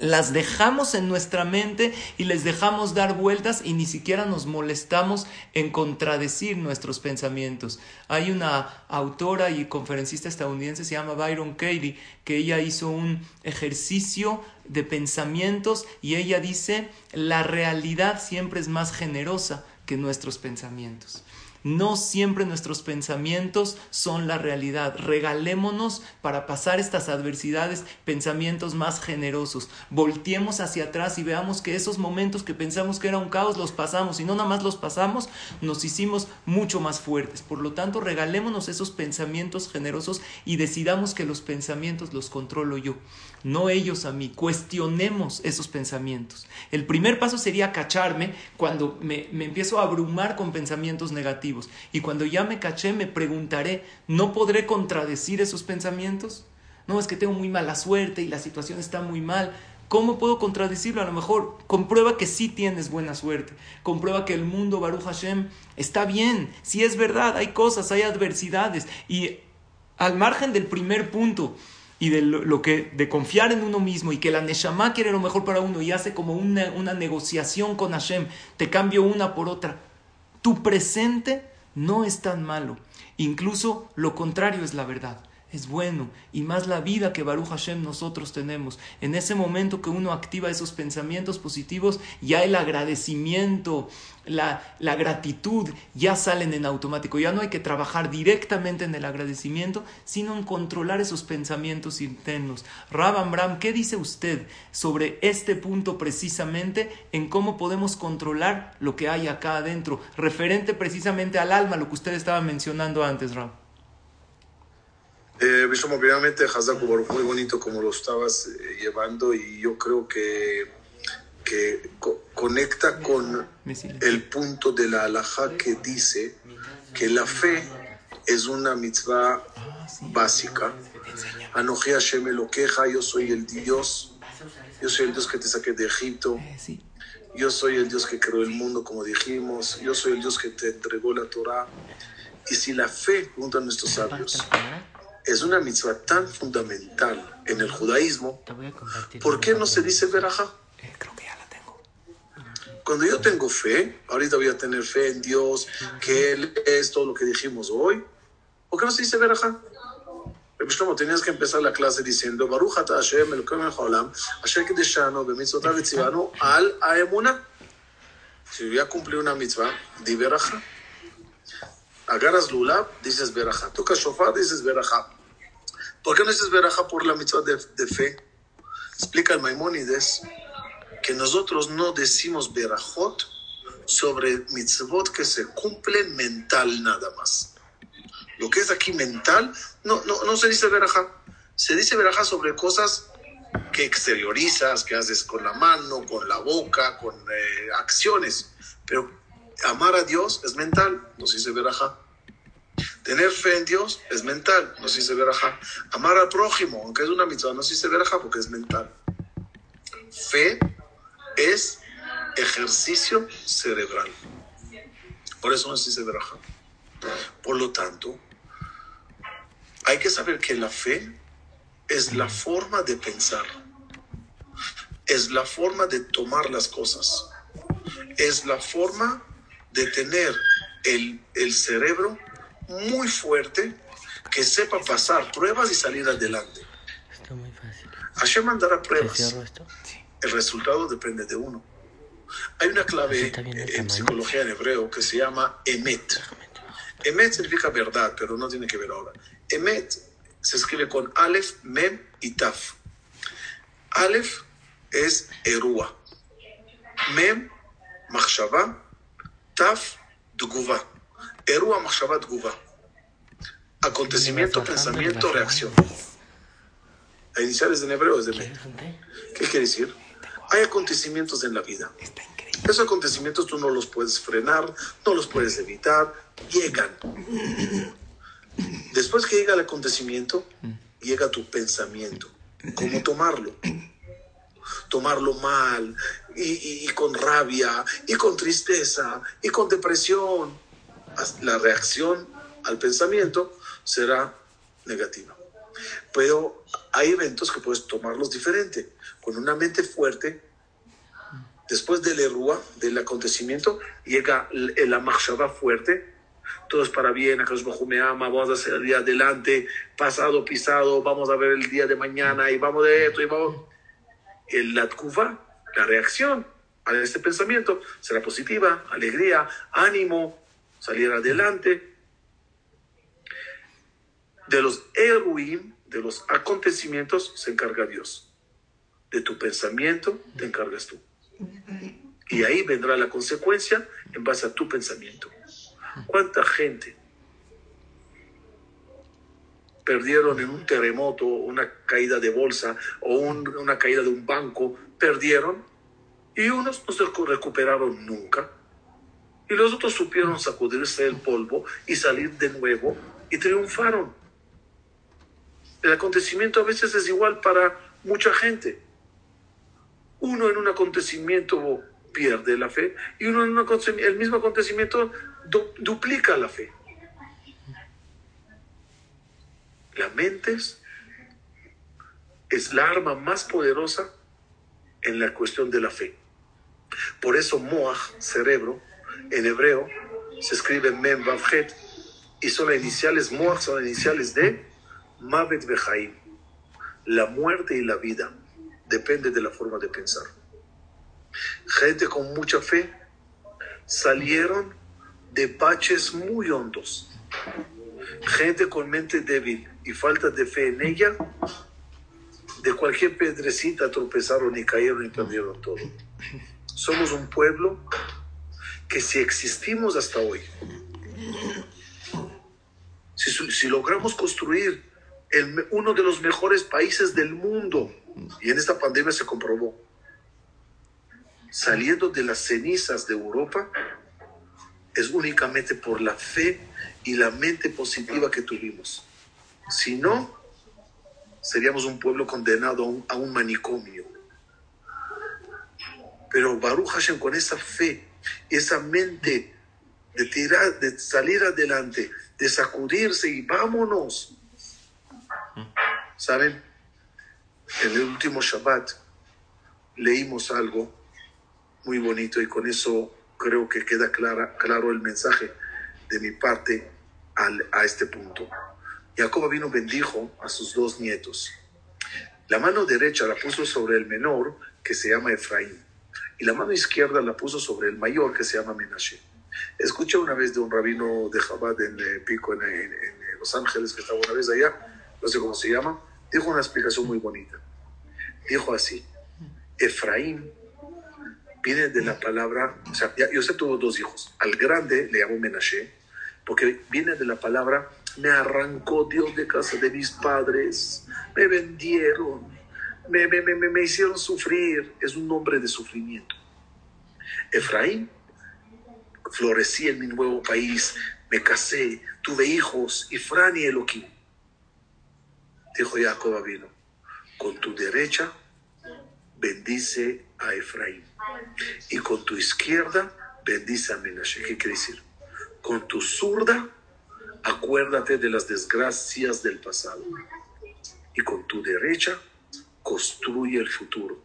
las dejamos en nuestra mente y les dejamos dar vueltas y ni siquiera nos molestamos en contradecir nuestros pensamientos. Hay una autora y conferencista estadounidense, se llama Byron Katie, que ella hizo un ejercicio de pensamientos y ella dice, la realidad siempre es más generosa que nuestros pensamientos. No siempre nuestros pensamientos son la realidad. Regalémonos para pasar estas adversidades pensamientos más generosos. Volteemos hacia atrás y veamos que esos momentos que pensamos que era un caos los pasamos y no nada más los pasamos, nos hicimos mucho más fuertes. Por lo tanto, regalémonos esos pensamientos generosos y decidamos que los pensamientos los controlo yo, no ellos a mí. Cuestionemos esos pensamientos. El primer paso sería cacharme cuando me, me empiezo a abrumar con pensamientos negativos y cuando ya me caché, me preguntaré, ¿no podré contradecir esos pensamientos? No, es que tengo muy mala suerte y la situación está muy mal. ¿Cómo puedo contradecirlo? A lo mejor comprueba que sí tienes buena suerte. Comprueba que el mundo, Baruch Hashem, está bien. Si es verdad, hay cosas, hay adversidades. Y al margen del primer punto y de lo, que de confiar en uno mismo y que la Neshama quiere lo mejor para uno y hace como una, una negociación con Hashem, te cambio una por otra. Tu presente no es tan malo. Incluso lo contrario es la verdad. Es bueno y más la vida que Baruch Hashem nosotros tenemos. En ese momento que uno activa esos pensamientos positivos, ya el agradecimiento, la, la, gratitud ya salen en automático. Ya no hay que trabajar directamente en el agradecimiento, sino en controlar esos pensamientos internos. Rabam Bram, ¿qué dice usted sobre este punto precisamente en cómo podemos controlar lo que hay acá adentro, referente precisamente al alma, lo que usted estaba mencionando antes, Ram? Eh, obviamente, Hazak muy bonito como lo estabas eh, llevando y yo creo que, que conecta con el punto de la alhaja que dice que la fe es una mitzvah básica. Anoji Hashem lo queja, yo soy el Dios, yo soy el Dios que te saqué de Egipto, yo soy el Dios que creó el mundo, como dijimos, yo soy el Dios que te entregó la Torah. Y si la fe, junto a nuestros sabios, es una mitzvah tan fundamental en el judaísmo, ¿por qué no se dice verajá? Eh, creo que ya la tengo. Cuando yo tengo fe, ahorita voy a tener fe en Dios, que Él es todo lo que dijimos hoy, ¿por qué no se dice verajá? Shlomo, tenías que empezar la clase diciendo Baruch ata Hashem Elokeinu haolam asher kideshanu b'mitzvotav etzivanu al ha'emuna. Si voy a cumplir una mitzvah, di verajá. Agarras lula, dices verajá. Tocas shofar, dices verajá. ¿Por qué no dices verajá por la mitzvah de, de, fe? Explica el Maimónides que nosotros no decimos verajot sobre mitzvot que se cumplen mental nada más. Lo que es aquí mental, no, no, no se dice verajá. Se dice verajá sobre cosas que exteriorizas, que haces con la mano, con la boca, con eh, acciones. Pero amar a Dios es mental, no se dice verajá. Tener fe en Dios es mental, no se dice verajá. Amar al prójimo, aunque es una mitzvah, no se dice verajá porque es mental. Fe es ejercicio cerebral. Por eso no se dice verajá. Por lo tanto, hay que saber que la fe es la forma de pensar, es la forma de tomar las cosas, es la forma de tener el, el cerebro muy fuerte que sepa pasar pruebas y salir adelante. Está muy fácil. Hashem mandará pruebas. esto? El resultado depende de uno. Hay una clave en psicología en hebreo que se llama emet. Emet significa verdad, pero no tiene que ver ahora. Emet se escribe con Aleph, Mem y Taf. Aleph es Erua. Mem, Machshava. Taf, Duguva. Erua, Machshava, Duguva. Acontecimiento, pensamiento, reacción. La iniciales en hebreo es de Met. ¿Qué quiere decir? Hay acontecimientos en la vida. Esos acontecimientos tú no los puedes frenar, no los puedes evitar, llegan. Después que llega el acontecimiento, llega tu pensamiento. ¿Cómo tomarlo? Tomarlo mal, y, y, con rabia, y con tristeza, y con depresión. La reacción al pensamiento será negativa. Pero hay eventos que puedes tomarlos diferente. Con una mente fuerte, después del errua, del acontecimiento, llega la machshava fuerte, todo es para bien, Akash me ama, vamos a hacer el día adelante, pasado, pisado, vamos a ver el día de mañana y vamos de esto y vamos. El latkuva, la reacción a este pensamiento será positiva, alegría, ánimo, salir adelante. De los eruim, de los acontecimientos, se encarga Dios. De tu pensamiento te encargas tú. Y ahí vendrá la consecuencia en base a tu pensamiento. ¿Cuánta gente perdieron en un terremoto, una caída de bolsa o una caída de un banco? Perdieron y unos no se recuperaron nunca. Y los otros supieron sacudirse el polvo y salir de nuevo y triunfaron. El acontecimiento a veces es igual para mucha gente. Uno en un acontecimiento pierde la fe y uno en un el mismo acontecimiento duplica la fe. La mente es la arma más poderosa en la cuestión de la fe. Por eso Moach, cerebro, en hebreo se escribe Mem Vavjet y son las iniciales Moach, son las iniciales de Mavet Bejaim, la muerte y la vida, depende de la forma de pensar. Gente con mucha fe salieron de baches muy hondos. Gente con mente débil y falta de fe en ella, de cualquier pedrecita tropezaron y cayeron y perdieron todo. Somos un pueblo que si existimos hasta hoy, si, logramos construir uno de los mejores países del mundo, y en esta pandemia se comprobó, saliendo de las cenizas de Europa, es únicamente por la fe y la mente positiva que tuvimos. Si no, seríamos un pueblo condenado a un, a un manicomio. Pero Baruch Hashem, con esa fe, esa mente de tirar, de salir adelante, de sacudirse y vámonos. ¿Saben? En el último Shabbat leímos algo muy bonito y con eso creo que queda claro el mensaje de mi parte a este punto. Jacob vino bendijo a sus dos nietos. La mano derecha la puso sobre el menor, que se llama Efraín, y la mano izquierda la puso sobre el mayor, que se llama Menashe. Escuché una vez de un rabino de Chabad en eh, Pico, en, en, en, Los Ángeles, que estaba una vez allá, no sé cómo se llama, dijo una explicación muy bonita. Dijo así, Efraín viene de la palabra, o sea, Yosef tuvo dos hijos, al grande le llamó Menashe, porque viene de la palabra, me arrancó Dios de casa de mis padres, me vendieron, me, me, me, me hicieron sufrir, es un nombre de sufrimiento. Efraín, florecí en mi nuevo país, me casé, tuve hijos, y Fran y Elohim. Dijo Jacob vino, con tu derecha bendice a Efraín y con tu izquierda bendice a Menashe. ¿Qué quiere decir? Con tu zurda acuérdate de las desgracias del pasado y con tu derecha construye el futuro.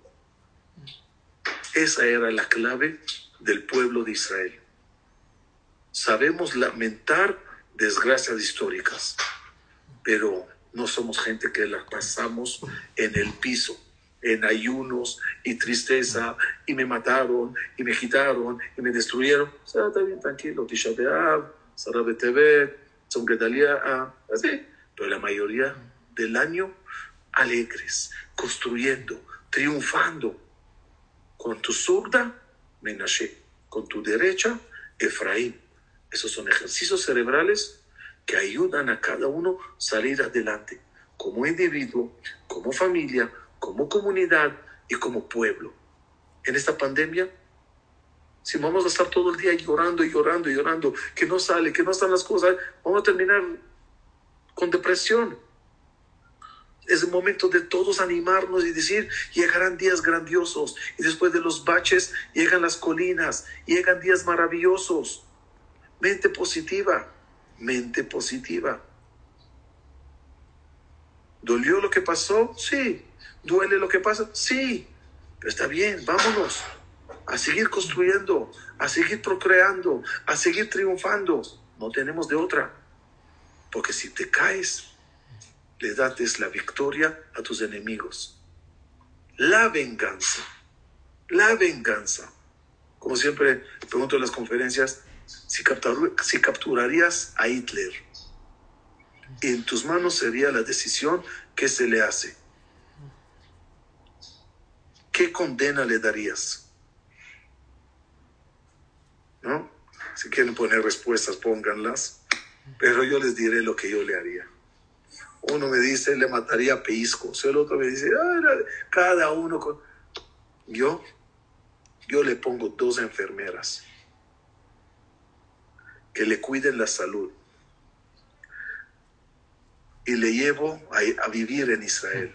Esa era la clave del pueblo de Israel. Sabemos lamentar desgracias históricas, pero no somos gente que las pasamos en el piso en ayunos y tristeza, y me mataron, y me quitaron, y me destruyeron. O sea, está bien, tranquilo, Tisha B'Av, Sarah Betevet, así. Pero la mayoría del año, alegres, construyendo, triunfando. Con tu zurda, Menashe. Con tu derecha, Efraín. Esos son ejercicios cerebrales que ayudan a cada uno salir adelante, como individuo, como familia, como comunidad y como pueblo. En esta pandemia, si vamos a estar todo el día llorando y llorando y llorando, que no sale, que no están las cosas, vamos a terminar con depresión. Es el momento de todos animarnos y decir, llegarán días grandiosos y después de los baches llegan las colinas, llegan días maravillosos. Mente positiva, mente positiva. ¿Dolió lo que pasó? Sí. ¿Duele lo que pasa? Sí, pero está bien, vámonos a seguir construyendo, a seguir procreando, a seguir triunfando. No tenemos de otra. Porque si te caes, le das la victoria a tus enemigos. La venganza, la venganza. Como siempre pregunto en las conferencias, si, si capturarías a Hitler, en tus manos sería la decisión que se le hace ¿qué condena le darías? ¿No? Si quieren poner respuestas, pónganlas, pero yo les diré lo que yo le haría. Uno me dice, le mataría a Peiscos, el otro me dice, cada uno con... Yo, yo le pongo dos enfermeras que le cuiden la salud y le llevo a, a vivir en Israel.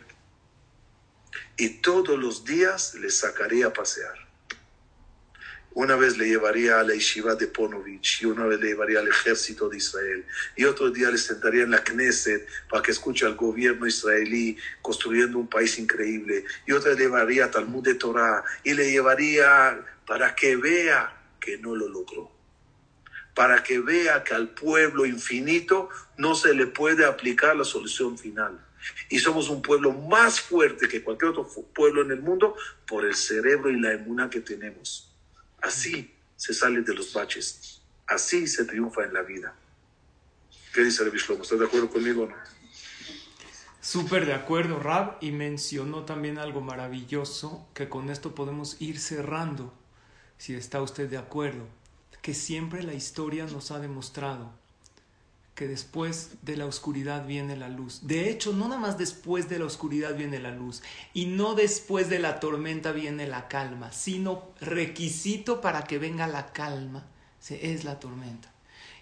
Y todos los días le sacaría a pasear. Una vez le llevaría a la yeshiva de Ponovich y una vez le llevaría al ejército de Israel y otro día le sentaría en la Knesset para que escuche al gobierno israelí construyendo un país increíble y otra le llevaría a Talmud de Torah y le llevaría para que vea que no lo logró. para que vea que al pueblo infinito no se le puede aplicar la solución final. Y somos un pueblo más fuerte que cualquier otro pueblo en el mundo por el cerebro y la emuna que tenemos. Así se sale de los baches. Así se triunfa en la vida. ¿Qué dice el Shlomo? ¿Estás de acuerdo conmigo o no? Súper de acuerdo, Rab, y mencionó también algo maravilloso que con esto podemos ir cerrando, si está usted de acuerdo, que siempre la historia nos ha demostrado que después de la oscuridad viene la luz. De hecho, no nada más después de la oscuridad viene la luz y no después de la tormenta viene la calma, sino requisito para que venga la calma es la tormenta.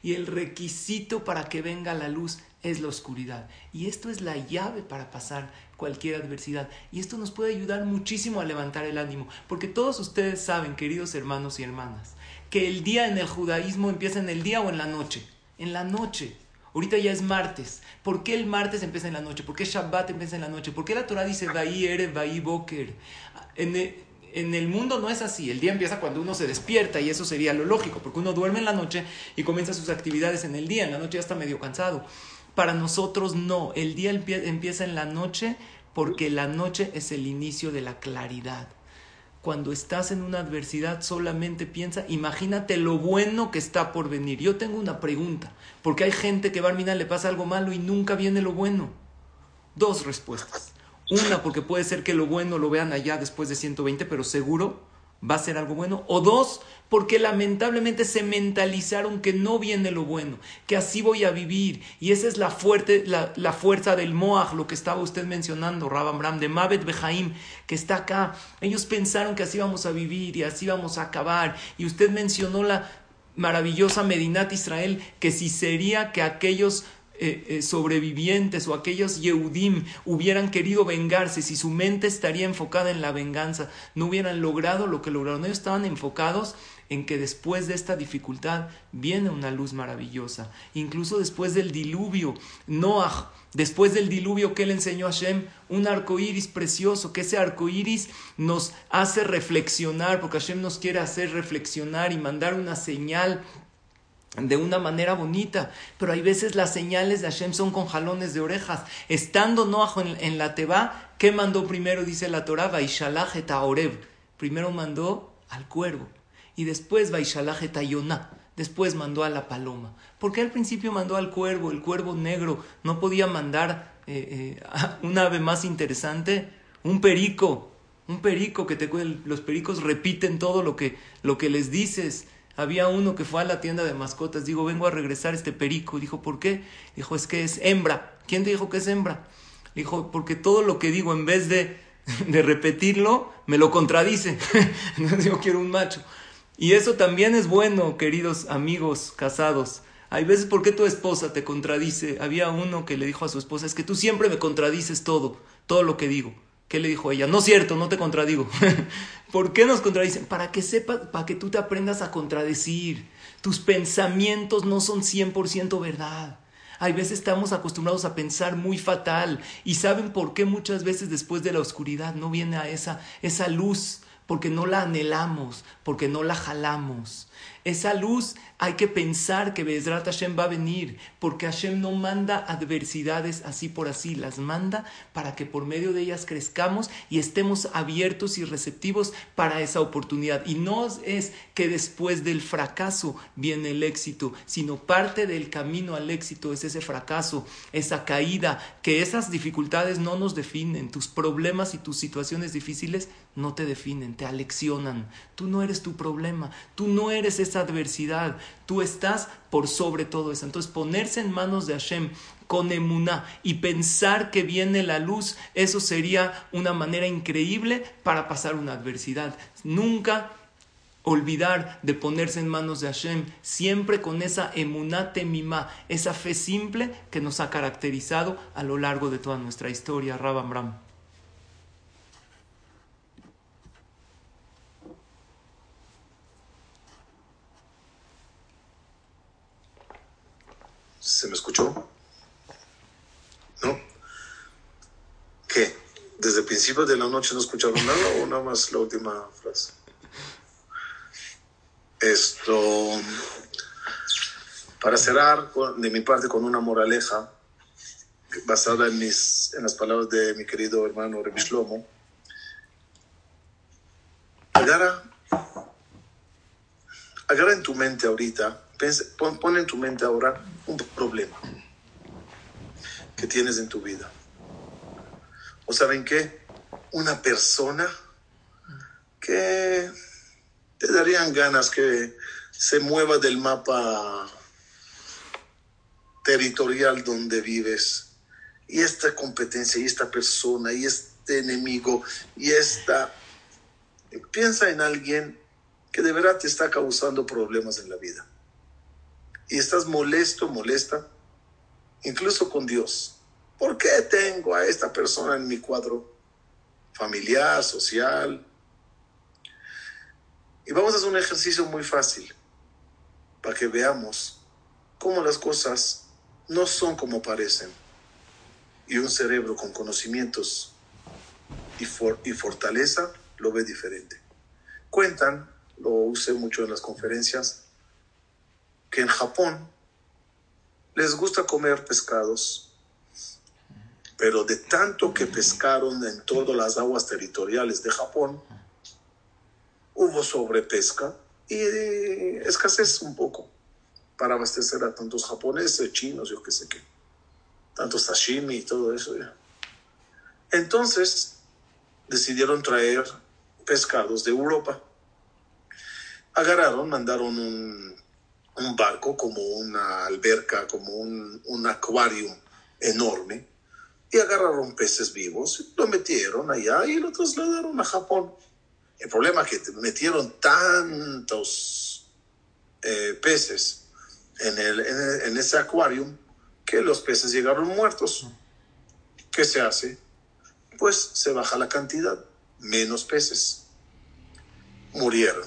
Y el requisito para que venga la luz es la oscuridad. Y esto es la llave para pasar cualquier adversidad. Y esto nos puede ayudar muchísimo a levantar el ánimo. Porque todos ustedes saben, queridos hermanos y hermanas, que el día en el judaísmo empieza en el día o en la noche. En la noche. Ahorita ya es martes. ¿Por qué el martes empieza en la noche? ¿Por qué Shabbat empieza en la noche? ¿Por qué la Torah dice Vaí Ere, Vaí Boker? En en el mundo no es así. El día empieza cuando uno se despierta y eso sería lo lógico, porque uno duerme en la noche y comienza sus actividades en el día. En la noche ya está medio cansado. Para nosotros no. El día empieza en la noche porque la noche es el inicio de la claridad. Cuando estás en una adversidad solamente piensa, imagínate lo bueno que está por venir. Yo tengo una pregunta, porque hay gente que Barmina le pasa algo malo y nunca viene lo bueno. Dos respuestas. Una, porque puede ser que lo bueno lo vean allá después de 120, pero seguro va a ser algo bueno. O dos, porque lamentablemente se mentalizaron que no viene lo bueno, que así voy a vivir. Y esa es la, fuerte, la, fuerza del Moaj, lo que estaba usted mencionando, Rabam Bram, de Mavet Behaim, que está acá. Ellos pensaron que así vamos a vivir y así vamos a acabar. Y usted mencionó la maravillosa Medinat Israel, que si sería que aquellos eh, eh, sobrevivientes o aquellos Yehudim hubieran querido vengarse, si su mente estaría enfocada en la venganza, no hubieran logrado lo que lograron. Ellos estaban enfocados en que después de esta dificultad viene una luz maravillosa. Incluso después del diluvio, Noah, después del diluvio que le enseñó a Hashem, un arco iris precioso, que ese arco iris nos hace reflexionar, porque Hashem nos quiere hacer reflexionar y mandar una señal de una manera bonita, pero hay veces las señales de Hashem son con jalones de orejas. Estando Noah en, la Teba, ¿qué mandó primero? Dice la Torah, Vaishalach et Oreb. Primero mandó al cuervo y después Vaishalach et Yonah. Después mandó a la paloma. ¿Por qué al principio mandó al cuervo, el cuervo negro? ¿No podía mandar eh, eh, un ave más interesante? Un perico, un perico que te los pericos repiten todo lo que, lo que les dices había uno que fue a la tienda de mascotas, digo, vengo a regresar este perico. Dijo, ¿por qué? Dijo, es que es hembra. ¿Quién te dijo que es hembra? Dijo, porque todo lo que digo, en vez de, de repetirlo, me lo contradice. Entonces yo quiero un macho. Y eso también es bueno, queridos amigos casados. Hay veces, ¿por qué tu esposa te contradice? Había uno que le dijo a su esposa, es que tú siempre me contradices todo, todo lo que digo. ¿Qué le dijo ella? No es cierto, no te contradigo. ¿Por qué nos contradicen? Para que sepas, para que tú te aprendas a contradecir. Tus pensamientos no son 100% verdad. Hay veces estamos acostumbrados a pensar muy fatal y saben por qué muchas veces después de la oscuridad no viene a esa, esa luz, porque no la anhelamos, porque no la jalamos. Esa luz hay que pensar que Bezrat Hashem va a venir, porque Hashem no manda adversidades así por así, las manda para que por medio de ellas crezcamos y estemos abiertos y receptivos para esa oportunidad. Y no es que después del fracaso viene el éxito, sino parte del camino al éxito es ese fracaso, esa caída, que esas dificultades no nos definen, tus problemas y tus situaciones difíciles no te definen, te aleccionan. Tú no eres tu problema, tú no eres esa adversidad, tú estás por sobre todo eso. Entonces ponerse en manos de Hashem con emuná y pensar que viene la luz, eso sería una manera increíble para pasar una adversidad. Nunca olvidar de ponerse en manos de Hashem, siempre con esa emuná temimá, esa fe simple que nos ha caracterizado a lo largo de toda nuestra historia. Rabam Ram. ¿Se me escuchó? ¿No? ¿Qué? ¿Desde el principio de la noche no escucharon nada o nada más la última frase? Esto. Para cerrar de mi parte con una moraleja basada en, mis, en las palabras de mi querido hermano Rebi Shlomo, agarra, agarra en tu mente ahorita, pon, pon en tu mente ahora un problema que tienes en tu vida. ¿O saben qué? Una persona que te darían ganas que se mueva del mapa territorial donde vives. Y esta competencia, y esta persona, y este enemigo, y esta... Piensa en alguien que de verdad te está causando problemas en la vida. Y estás molesto, molesta, incluso con Dios. ¿Por qué tengo a esta persona en mi cuadro familiar, social? Y vamos a hacer un ejercicio muy fácil para que veamos cómo las cosas no son como parecen. Y un cerebro con conocimientos y, y fortaleza lo ve diferente. Cuentan, lo usé mucho en las conferencias, que en Japón les gusta comer pescados, pero de tanto que pescaron en todas las aguas territoriales de Japón, hubo sobrepesca y escasez un poco para abastecer a tantos japoneses, chinos, yo qué sé qué, tantos sashimi y todo eso. Entonces decidieron traer pescados de Europa. Agarraron, mandaron un, un barco como una alberca, como un, un acuario enorme, y agarraron peces vivos, lo metieron allá y lo trasladaron a Japón. El problema es que metieron tantos eh, peces en, el, en, ese acuario que los peces llegaron muertos. ¿Qué se hace? Pues se baja la cantidad, menos peces. Murieron,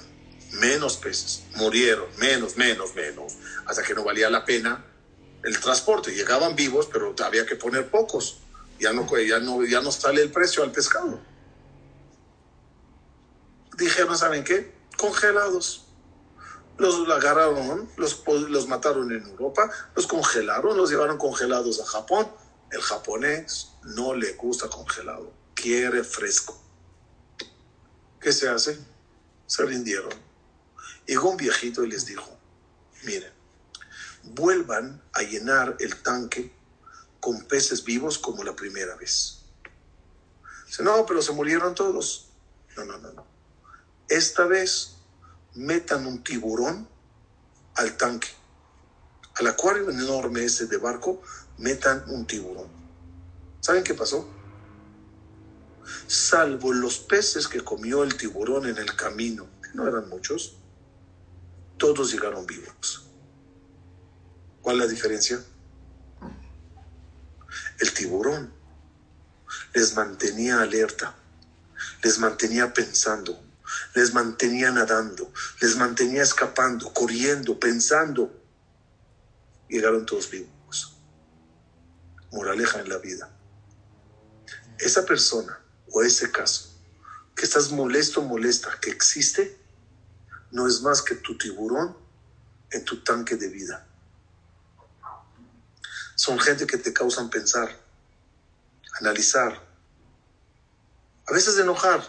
menos peces, murieron, menos, menos, menos, hasta que no valía la pena el transporte. Llegaban vivos, pero había que poner pocos. Ya no, ya no, ya no sale el precio al pescado. Dijeron, ¿saben qué? Congelados los agarraron, los, los mataron en Europa, los congelaron, los llevaron congelados a Japón. El japonés no le gusta congelado, quiere fresco. ¿Qué se hace? Se rindieron. Llegó un viejito y les dijo, miren, vuelvan a llenar el tanque con peces vivos como la primera vez. Dice, no, pero se murieron todos. No, no, no, no. Esta vez metan un tiburón al tanque. Al acuario enorme ese de barco, metan un tiburón. ¿Saben qué pasó? Salvo los peces que comió el tiburón en el camino, que no eran muchos, todos llegaron vivos. ¿Cuál es la diferencia? El tiburón les mantenía alerta, les mantenía pensando, les mantenía nadando, les mantenía escapando, corriendo, pensando. Llegaron todos vivos. Moraleja en la vida. Esa persona o ese caso que estás molesto, molesta, que existe, no es más que tu tiburón en tu tanque de vida. Son gente que te causan pensar, analizar, a veces enojar,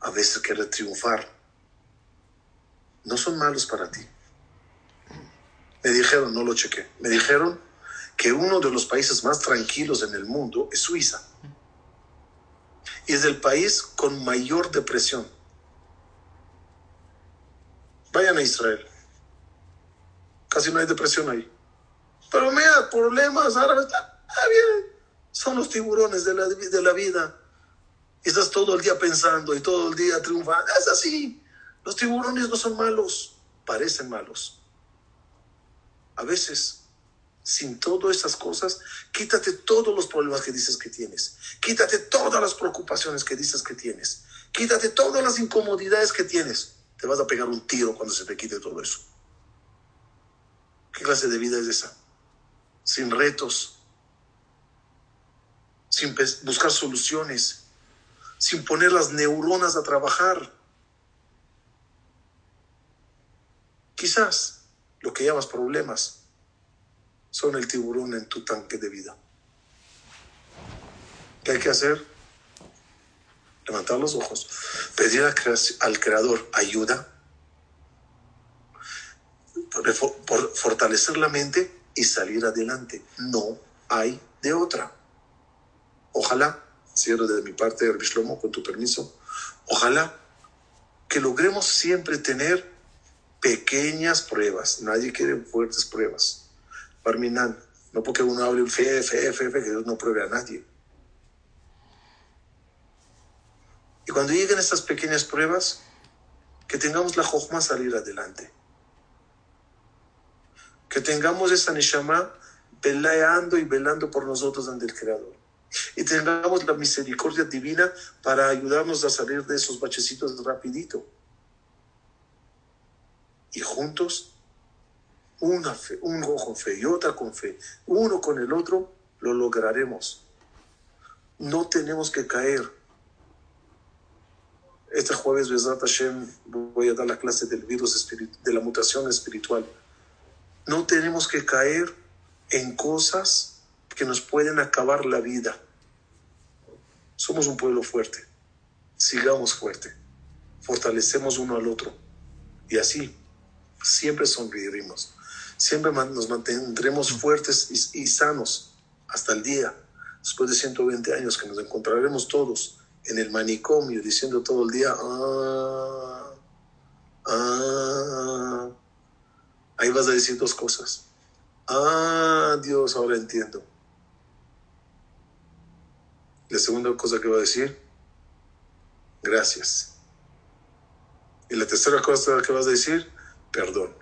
a veces querer triunfar, no son malos para ti. Me dijeron, no lo chequé, me dijeron que uno de los países más tranquilos en el mundo es Suiza. Y es el país con mayor depresión. Vayan a Israel. Casi no hay depresión ahí. Pero mira, problemas árabes, ah, bien. Son los tiburones de la, de la vida y estás todo el día pensando y todo el día triunfando. Es así. Los tiburones no son malos, parecen malos. A veces, sin todas esas cosas, quítate todos los problemas que dices que tienes. Quítate todas las preocupaciones que dices que tienes. Quítate todas las incomodidades que tienes. Te vas a pegar un tiro cuando se te quite todo eso. ¿Qué clase de vida es esa? Sin retos, sin buscar soluciones, sin poner las neuronas a trabajar. Quizás lo que llamas problemas, son el tiburón en tu tanque de vida. ¿Qué hay que hacer? Levantar los ojos, pedir al Creador ayuda, por fortalecer la mente y salir adelante. No hay de otra. Ojalá, cierro de mi parte, el Shlomo, con tu permiso, ojalá que logremos siempre tener pequeñas pruebas. Nadie quiere fuertes pruebas. Barminan, no porque uno hable fe, fe, fe, fe, que Dios no pruebe a nadie. Y cuando lleguen estas pequeñas pruebas, que tengamos la jojma salir adelante. Que tengamos esa neshama peleando y velando por nosotros ante el Creador. Y tengamos la misericordia divina para ayudarnos a salir de esos bachecitos rapidito. Y juntos, una fe, uno con fe y otra con fe, uno con el otro, lo lograremos. No tenemos que caer. Este jueves, Hashem, voy a dar la clase del virus de la mutación espiritual. No tenemos que caer en cosas que nos pueden acabar la vida. Somos un pueblo fuerte. Sigamos fuerte. Fortalecemos uno al otro. Y así siempre sonreiremos. Siempre nos mantendremos fuertes y, sanos hasta el día, después de 120 años, que nos encontraremos todos en el manicomio diciendo todo el día, ah, ah. Ahí vas a decir dos cosas. Ah, Dios, ahora entiendo. La segunda cosa que voy a decir, gracias. Y la tercera cosa que vas a decir, perdón.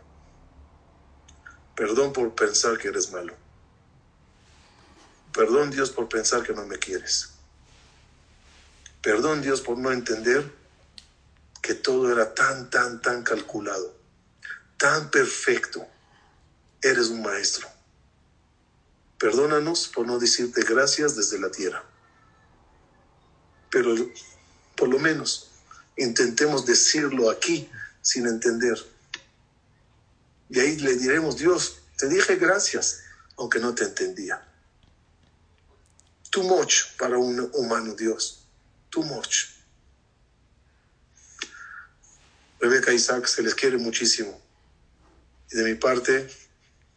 Perdón por pensar que eres malo. Perdón Dios por pensar que no me quieres. Perdón Dios por no entender que todo era tan, tan, tan calculado, tan perfecto eres un maestro. Perdónanos por no decirte gracias desde la tierra. Pero por lo menos intentemos decirlo aquí sin entender. Y ahí le diremos, Dios, te dije gracias, aunque no te entendía. Too much para un humano, Dios. Too much. Rebeca e Isaac se les quiere muchísimo. Y de mi parte,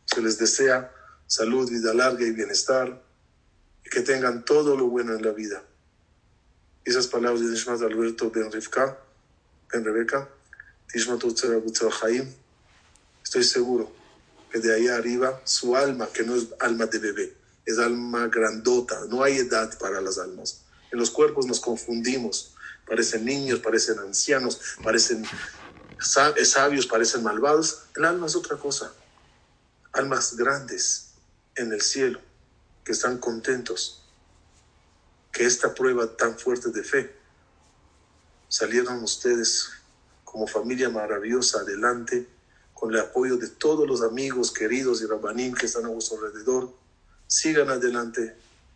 se les desea salud, vida larga y bienestar, y que tengan todo lo bueno en la vida. Esas palabras de Nishmat Alberto Ben Rivka, Ben Rebeca, estoy seguro que de ahí arriba su alma, que no es alma de bebé, es alma grandota, no hay edad para las almas. En los cuerpos nos confundimos, parecen niños, parecen ancianos, parecen sabios, parecen malvados. El alma es otra cosa almas grandes en el cielo que están contentos que esta prueba tan fuerte de fe salieron ustedes como familia maravillosa adelante con el apoyo de todos los amigos queridos y rabanín que están a vuestro alrededor. Sigan adelante,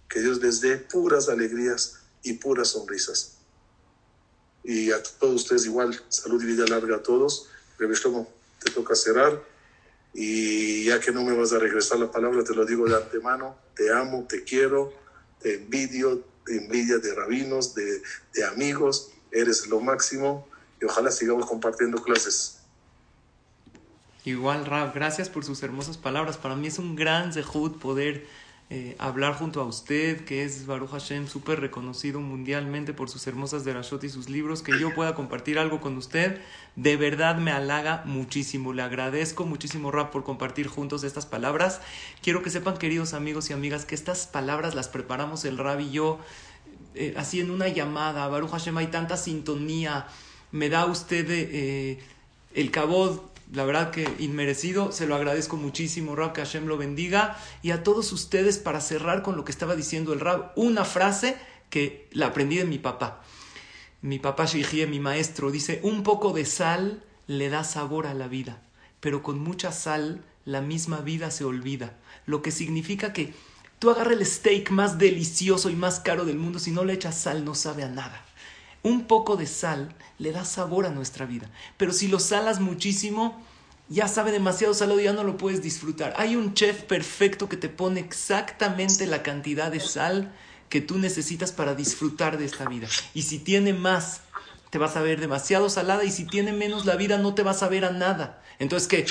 que Dios les dé puras alegrías y puras sonrisas. Y a todos ustedes igual, salud y vida larga a todos. Rebe te toca cerrar. Y ya que no me vas a regresar la palabra, te lo digo de antemano, te amo, te quiero, te envidio, te envidia de rabinos, de, de amigos, eres lo máximo y ojalá sigamos compartiendo clases. Igual, Rab, gracias por sus hermosas palabras. Para mí es un gran zehut poder eh, hablar junto a usted, que es Baruch Hashem, súper reconocido mundialmente por sus hermosas derashot y sus libros, que yo pueda compartir algo con usted, de verdad me halaga muchísimo. Le agradezco muchísimo, Rab, por compartir juntos estas palabras. Quiero que sepan, queridos amigos y amigas, que estas palabras las preparamos el Rab y yo, eh, así en una llamada. Baruch Hashem, hay tanta sintonía. Me da usted eh, el cabod la verdad que inmerecido, se lo agradezco muchísimo, Rab, que Hashem lo bendiga. Y a todos ustedes, para cerrar con lo que estaba diciendo el Rab, una frase que la aprendí de mi papá. Mi papá Shihie, mi maestro, dice, un poco de sal le da sabor a la vida, pero con mucha sal la misma vida se olvida. Lo que significa que tú agarras el steak más delicioso y más caro del mundo, si no le echas sal no sabe a nada. Un poco de sal le da sabor a nuestra vida. Pero si lo salas muchísimo, ya sabe demasiado salado y ya no lo puedes disfrutar. Hay un chef perfecto que te pone exactamente la cantidad de sal que tú necesitas para disfrutar de esta vida. Y si tiene más, te vas a ver demasiado salada y si tiene menos la vida no te vas a ver a nada. Entonces, ¿qué?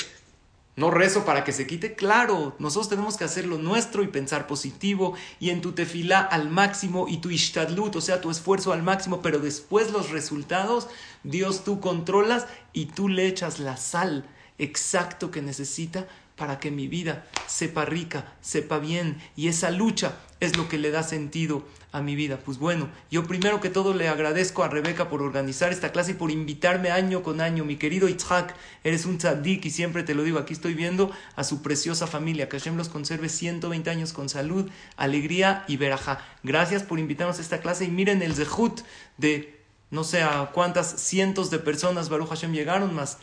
No rezo para que se quite, claro, nosotros tenemos que hacer lo nuestro y pensar positivo y en tu tefilá al máximo y tu ishtadlut, o sea, tu esfuerzo al máximo, pero después los resultados, Dios tú controlas y tú le echas la sal exacto que necesita para que mi vida sepa rica, sepa bien. Y esa lucha es lo que le da sentido a mi vida. Pues bueno, yo primero que todo le agradezco a Rebeca por organizar esta clase y por invitarme año con año. Mi querido Itzhak, eres un tzadik y siempre te lo digo, aquí estoy viendo a su preciosa familia. Que Hashem los conserve 120 años con salud, alegría y verajá. Gracias por invitarnos a esta clase y miren el zehut de no sé a cuántas cientos de personas Baruch Hashem llegaron más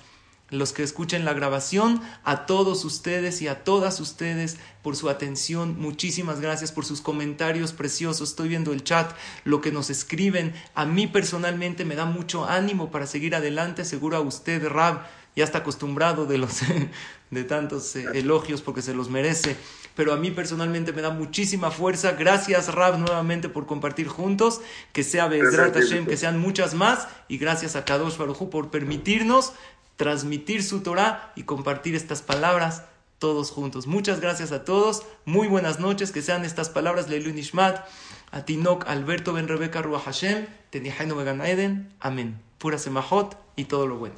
los que escuchen la grabación, a todos ustedes y a todas ustedes por su atención. Muchísimas gracias por sus comentarios preciosos. Estoy viendo el chat, lo que nos escriben. A mí personalmente me da mucho ánimo para seguir adelante. Seguro a usted, Rab, ya está acostumbrado de los de tantos eh, elogios porque se los merece. Pero a mí personalmente me da muchísima fuerza. Gracias, Rab, nuevamente por compartir juntos. Que sea Bezrat Hashem, que sean muchas más. Y gracias a Kadosh Baruj por permitirnos transmitir su Torah y compartir estas palabras todos juntos. Muchas gracias a todos, muy buenas noches, que sean estas palabras Leilu Nishmat, a Tinok, Alberto Ben Rebeca Ruach Hashem, Tenihainu Began Eden, amén. Pura Semahot y todo lo bueno.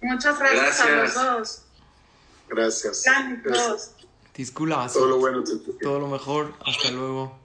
Muchas gracias, a los dos. Gracias. Gracias. Todo lo bueno. Todo lo mejor. Hasta luego.